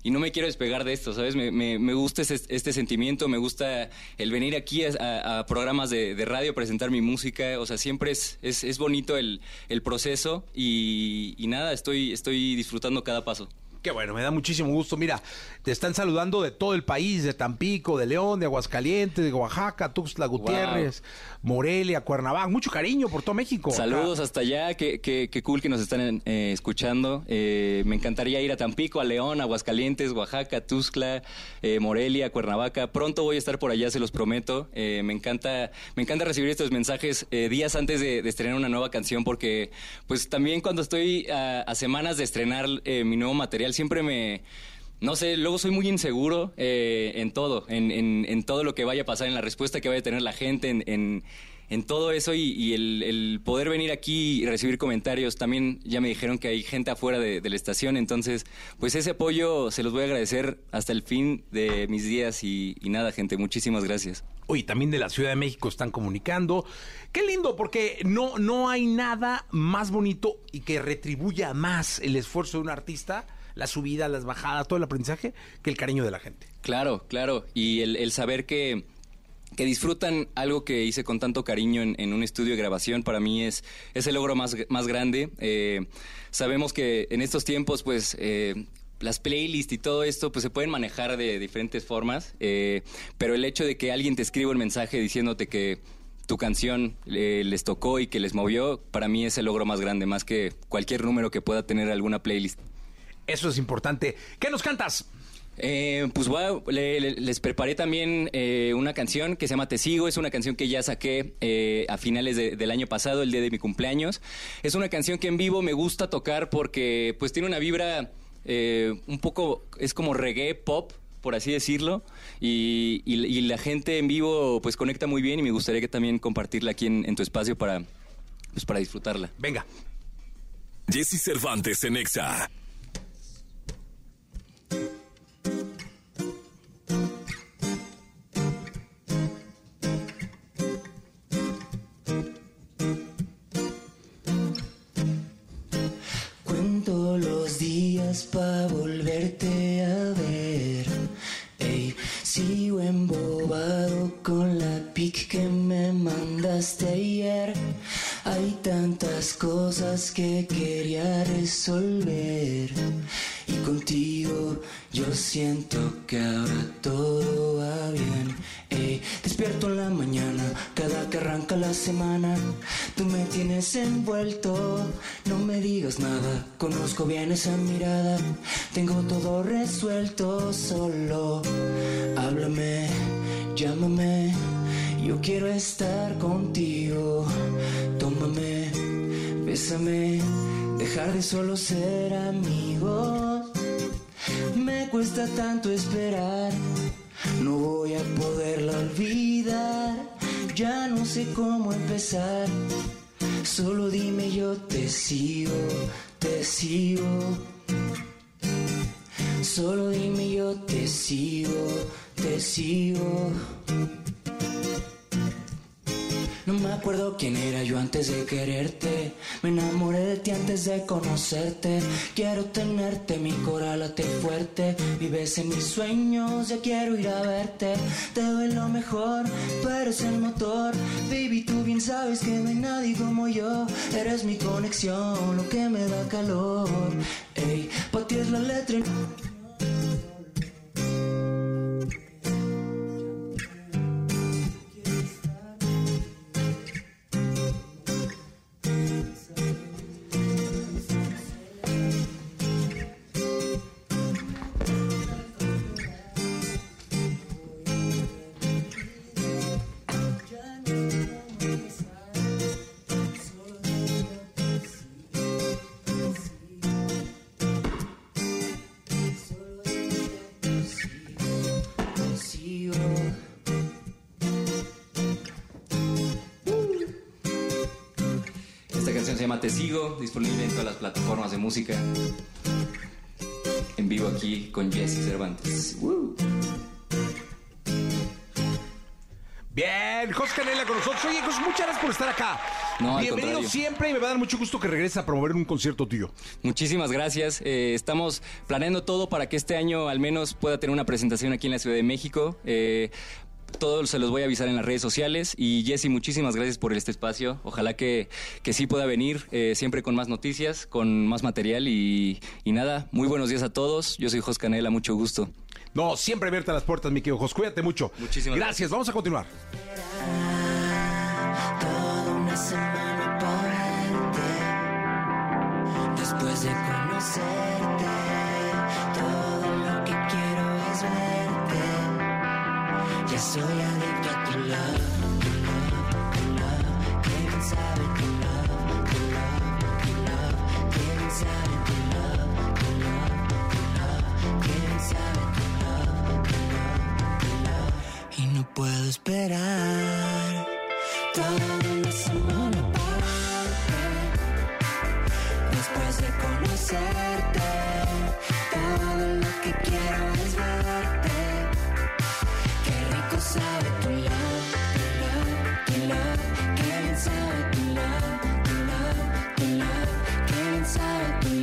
y no me quiero despegar de esto, ¿sabes? Me, me- me gusta este, este sentimiento, me gusta el venir aquí a, a- a programas de, de radio, presentar mi música, o sea, siempre es, es, es bonito el, el proceso y, y nada, estoy, estoy disfrutando cada paso. Qué bueno, me da muchísimo gusto. Mira, te están saludando de todo el país, de Tampico, de León, de Aguascalientes, de Oaxaca, Tuxtla Gutiérrez, Morelia, Cuernavaca. Mucho cariño por todo México. Saludos hasta allá, qué, qué- qué cool que nos están eh, escuchando. Eh, me encantaría ir a Tampico, a León, Aguascalientes, Oaxaca, Tuxtla, eh, Morelia, Cuernavaca. Pronto voy a estar por allá, se los prometo. Eh, me encanta, me encanta recibir estos mensajes eh, días antes de, de estrenar una nueva canción porque, pues también cuando estoy a, a semanas de estrenar eh, mi nuevo material siempre me no sé, luego soy muy inseguro eh, en todo, en, en- en todo lo que vaya a pasar, en la respuesta que vaya a tener la gente, en, en- todo eso y, el poder venir aquí y recibir comentarios. También ya me dijeron que hay gente afuera de, de la estación, entonces pues ese apoyo se los voy a agradecer hasta el fin de mis días y, y nada, gente, muchísimas gracias. Oye, también de la Ciudad de México están comunicando. Qué lindo, porque no, no hay nada más bonito y que retribuya más el esfuerzo de un artista, la subida, las bajadas, todo el aprendizaje, que el cariño de la gente. Claro, claro. Y el, saber que, que disfrutan algo que hice con tanto cariño en, en un estudio de grabación, para mí es, es el logro más, más grande. Eh, sabemos que en estos tiempos, pues... eh, las playlists y todo esto pues se pueden manejar de diferentes formas, eh, pero el hecho de que alguien te escriba un mensaje diciéndote que tu canción eh, les tocó y que les movió, para mí es el logro más grande, más que cualquier número que pueda tener alguna playlist. Eso es importante. ¿Qué nos cantas? Eh, pues bueno, le- le- les preparé también eh, una canción que se llama Te Sigo. Es una canción que ya saqué eh, a finales de- del año pasado, el día de mi cumpleaños. Es una canción que en vivo me gusta tocar porque pues tiene una vibra eh, un poco, es como reggae pop por así decirlo, y, y- y la gente en vivo pues conecta muy bien y me gustaría que también compartirla aquí en, en tu espacio para, pues, para disfrutarla. Venga. Jesse Cervantes en Exa. Días pa' volverte a ver. Ey, sigo embobado con la pic que me mandaste ayer. Hay tantas cosas que quería resolver. Y contigo yo siento que ahora todo va arranca la semana. Tú me tienes envuelto, no me digas nada. Conozco bien esa mirada, tengo todo resuelto. Solo háblame, llámame. Yo quiero estar contigo. Tómame, bésame, dejar de solo ser amigos. Me cuesta tanto esperar, no voy a poderla olvidar. Ya no sé cómo empezar. Solo dime yo te sigo, te sigo. Solo dime yo te sigo, te sigo. No me acuerdo quién era yo antes de quererte. Me enamoré de ti antes de conocerte. Quiero tenerte, mi late fuerte. Vives en mis sueños, ya quiero ir a verte. Te doy lo mejor, tú eres el motor. Baby, tú bien sabes que no hay nadie como yo. Eres mi conexión, lo que me da calor. Ey, pa' ti es la letra. Disponible en todas las plataformas de música. En vivo aquí con Jesse Cervantes. Bien, Jos Canela con nosotros. Oye, Jos, muchas gracias por estar acá. No, Bienvenido siempre y me va a dar mucho gusto que regreses a promover un concierto tuyo. Muchísimas gracias. Eh, estamos planeando todo para que este año al menos pueda tener una presentación aquí en la Ciudad de México. Eh, todo se los voy a avisar en las redes sociales. Y Jesse, muchísimas gracias por este espacio. Ojalá que, que sí pueda venir eh, siempre con más noticias, con más material. Y, y nada, muy buenos días a todos. Yo soy Jos Canela, mucho gusto. No, siempre abiertas las puertas, mi querido Jos. Cuídate mucho. Muchísimas gracias. Vamos a continuar. Toda una semana para verte. Después de conocerte, Ya soy adicto a tu love, tu love, tu love. Que bien sabe tu love, tu love, tu love. Que bien sabe tu love, tu love, tu love. Que bien sabe tu love, tu love, tu love. Y no puedo esperar toda una semana para. Después de conocerte, todo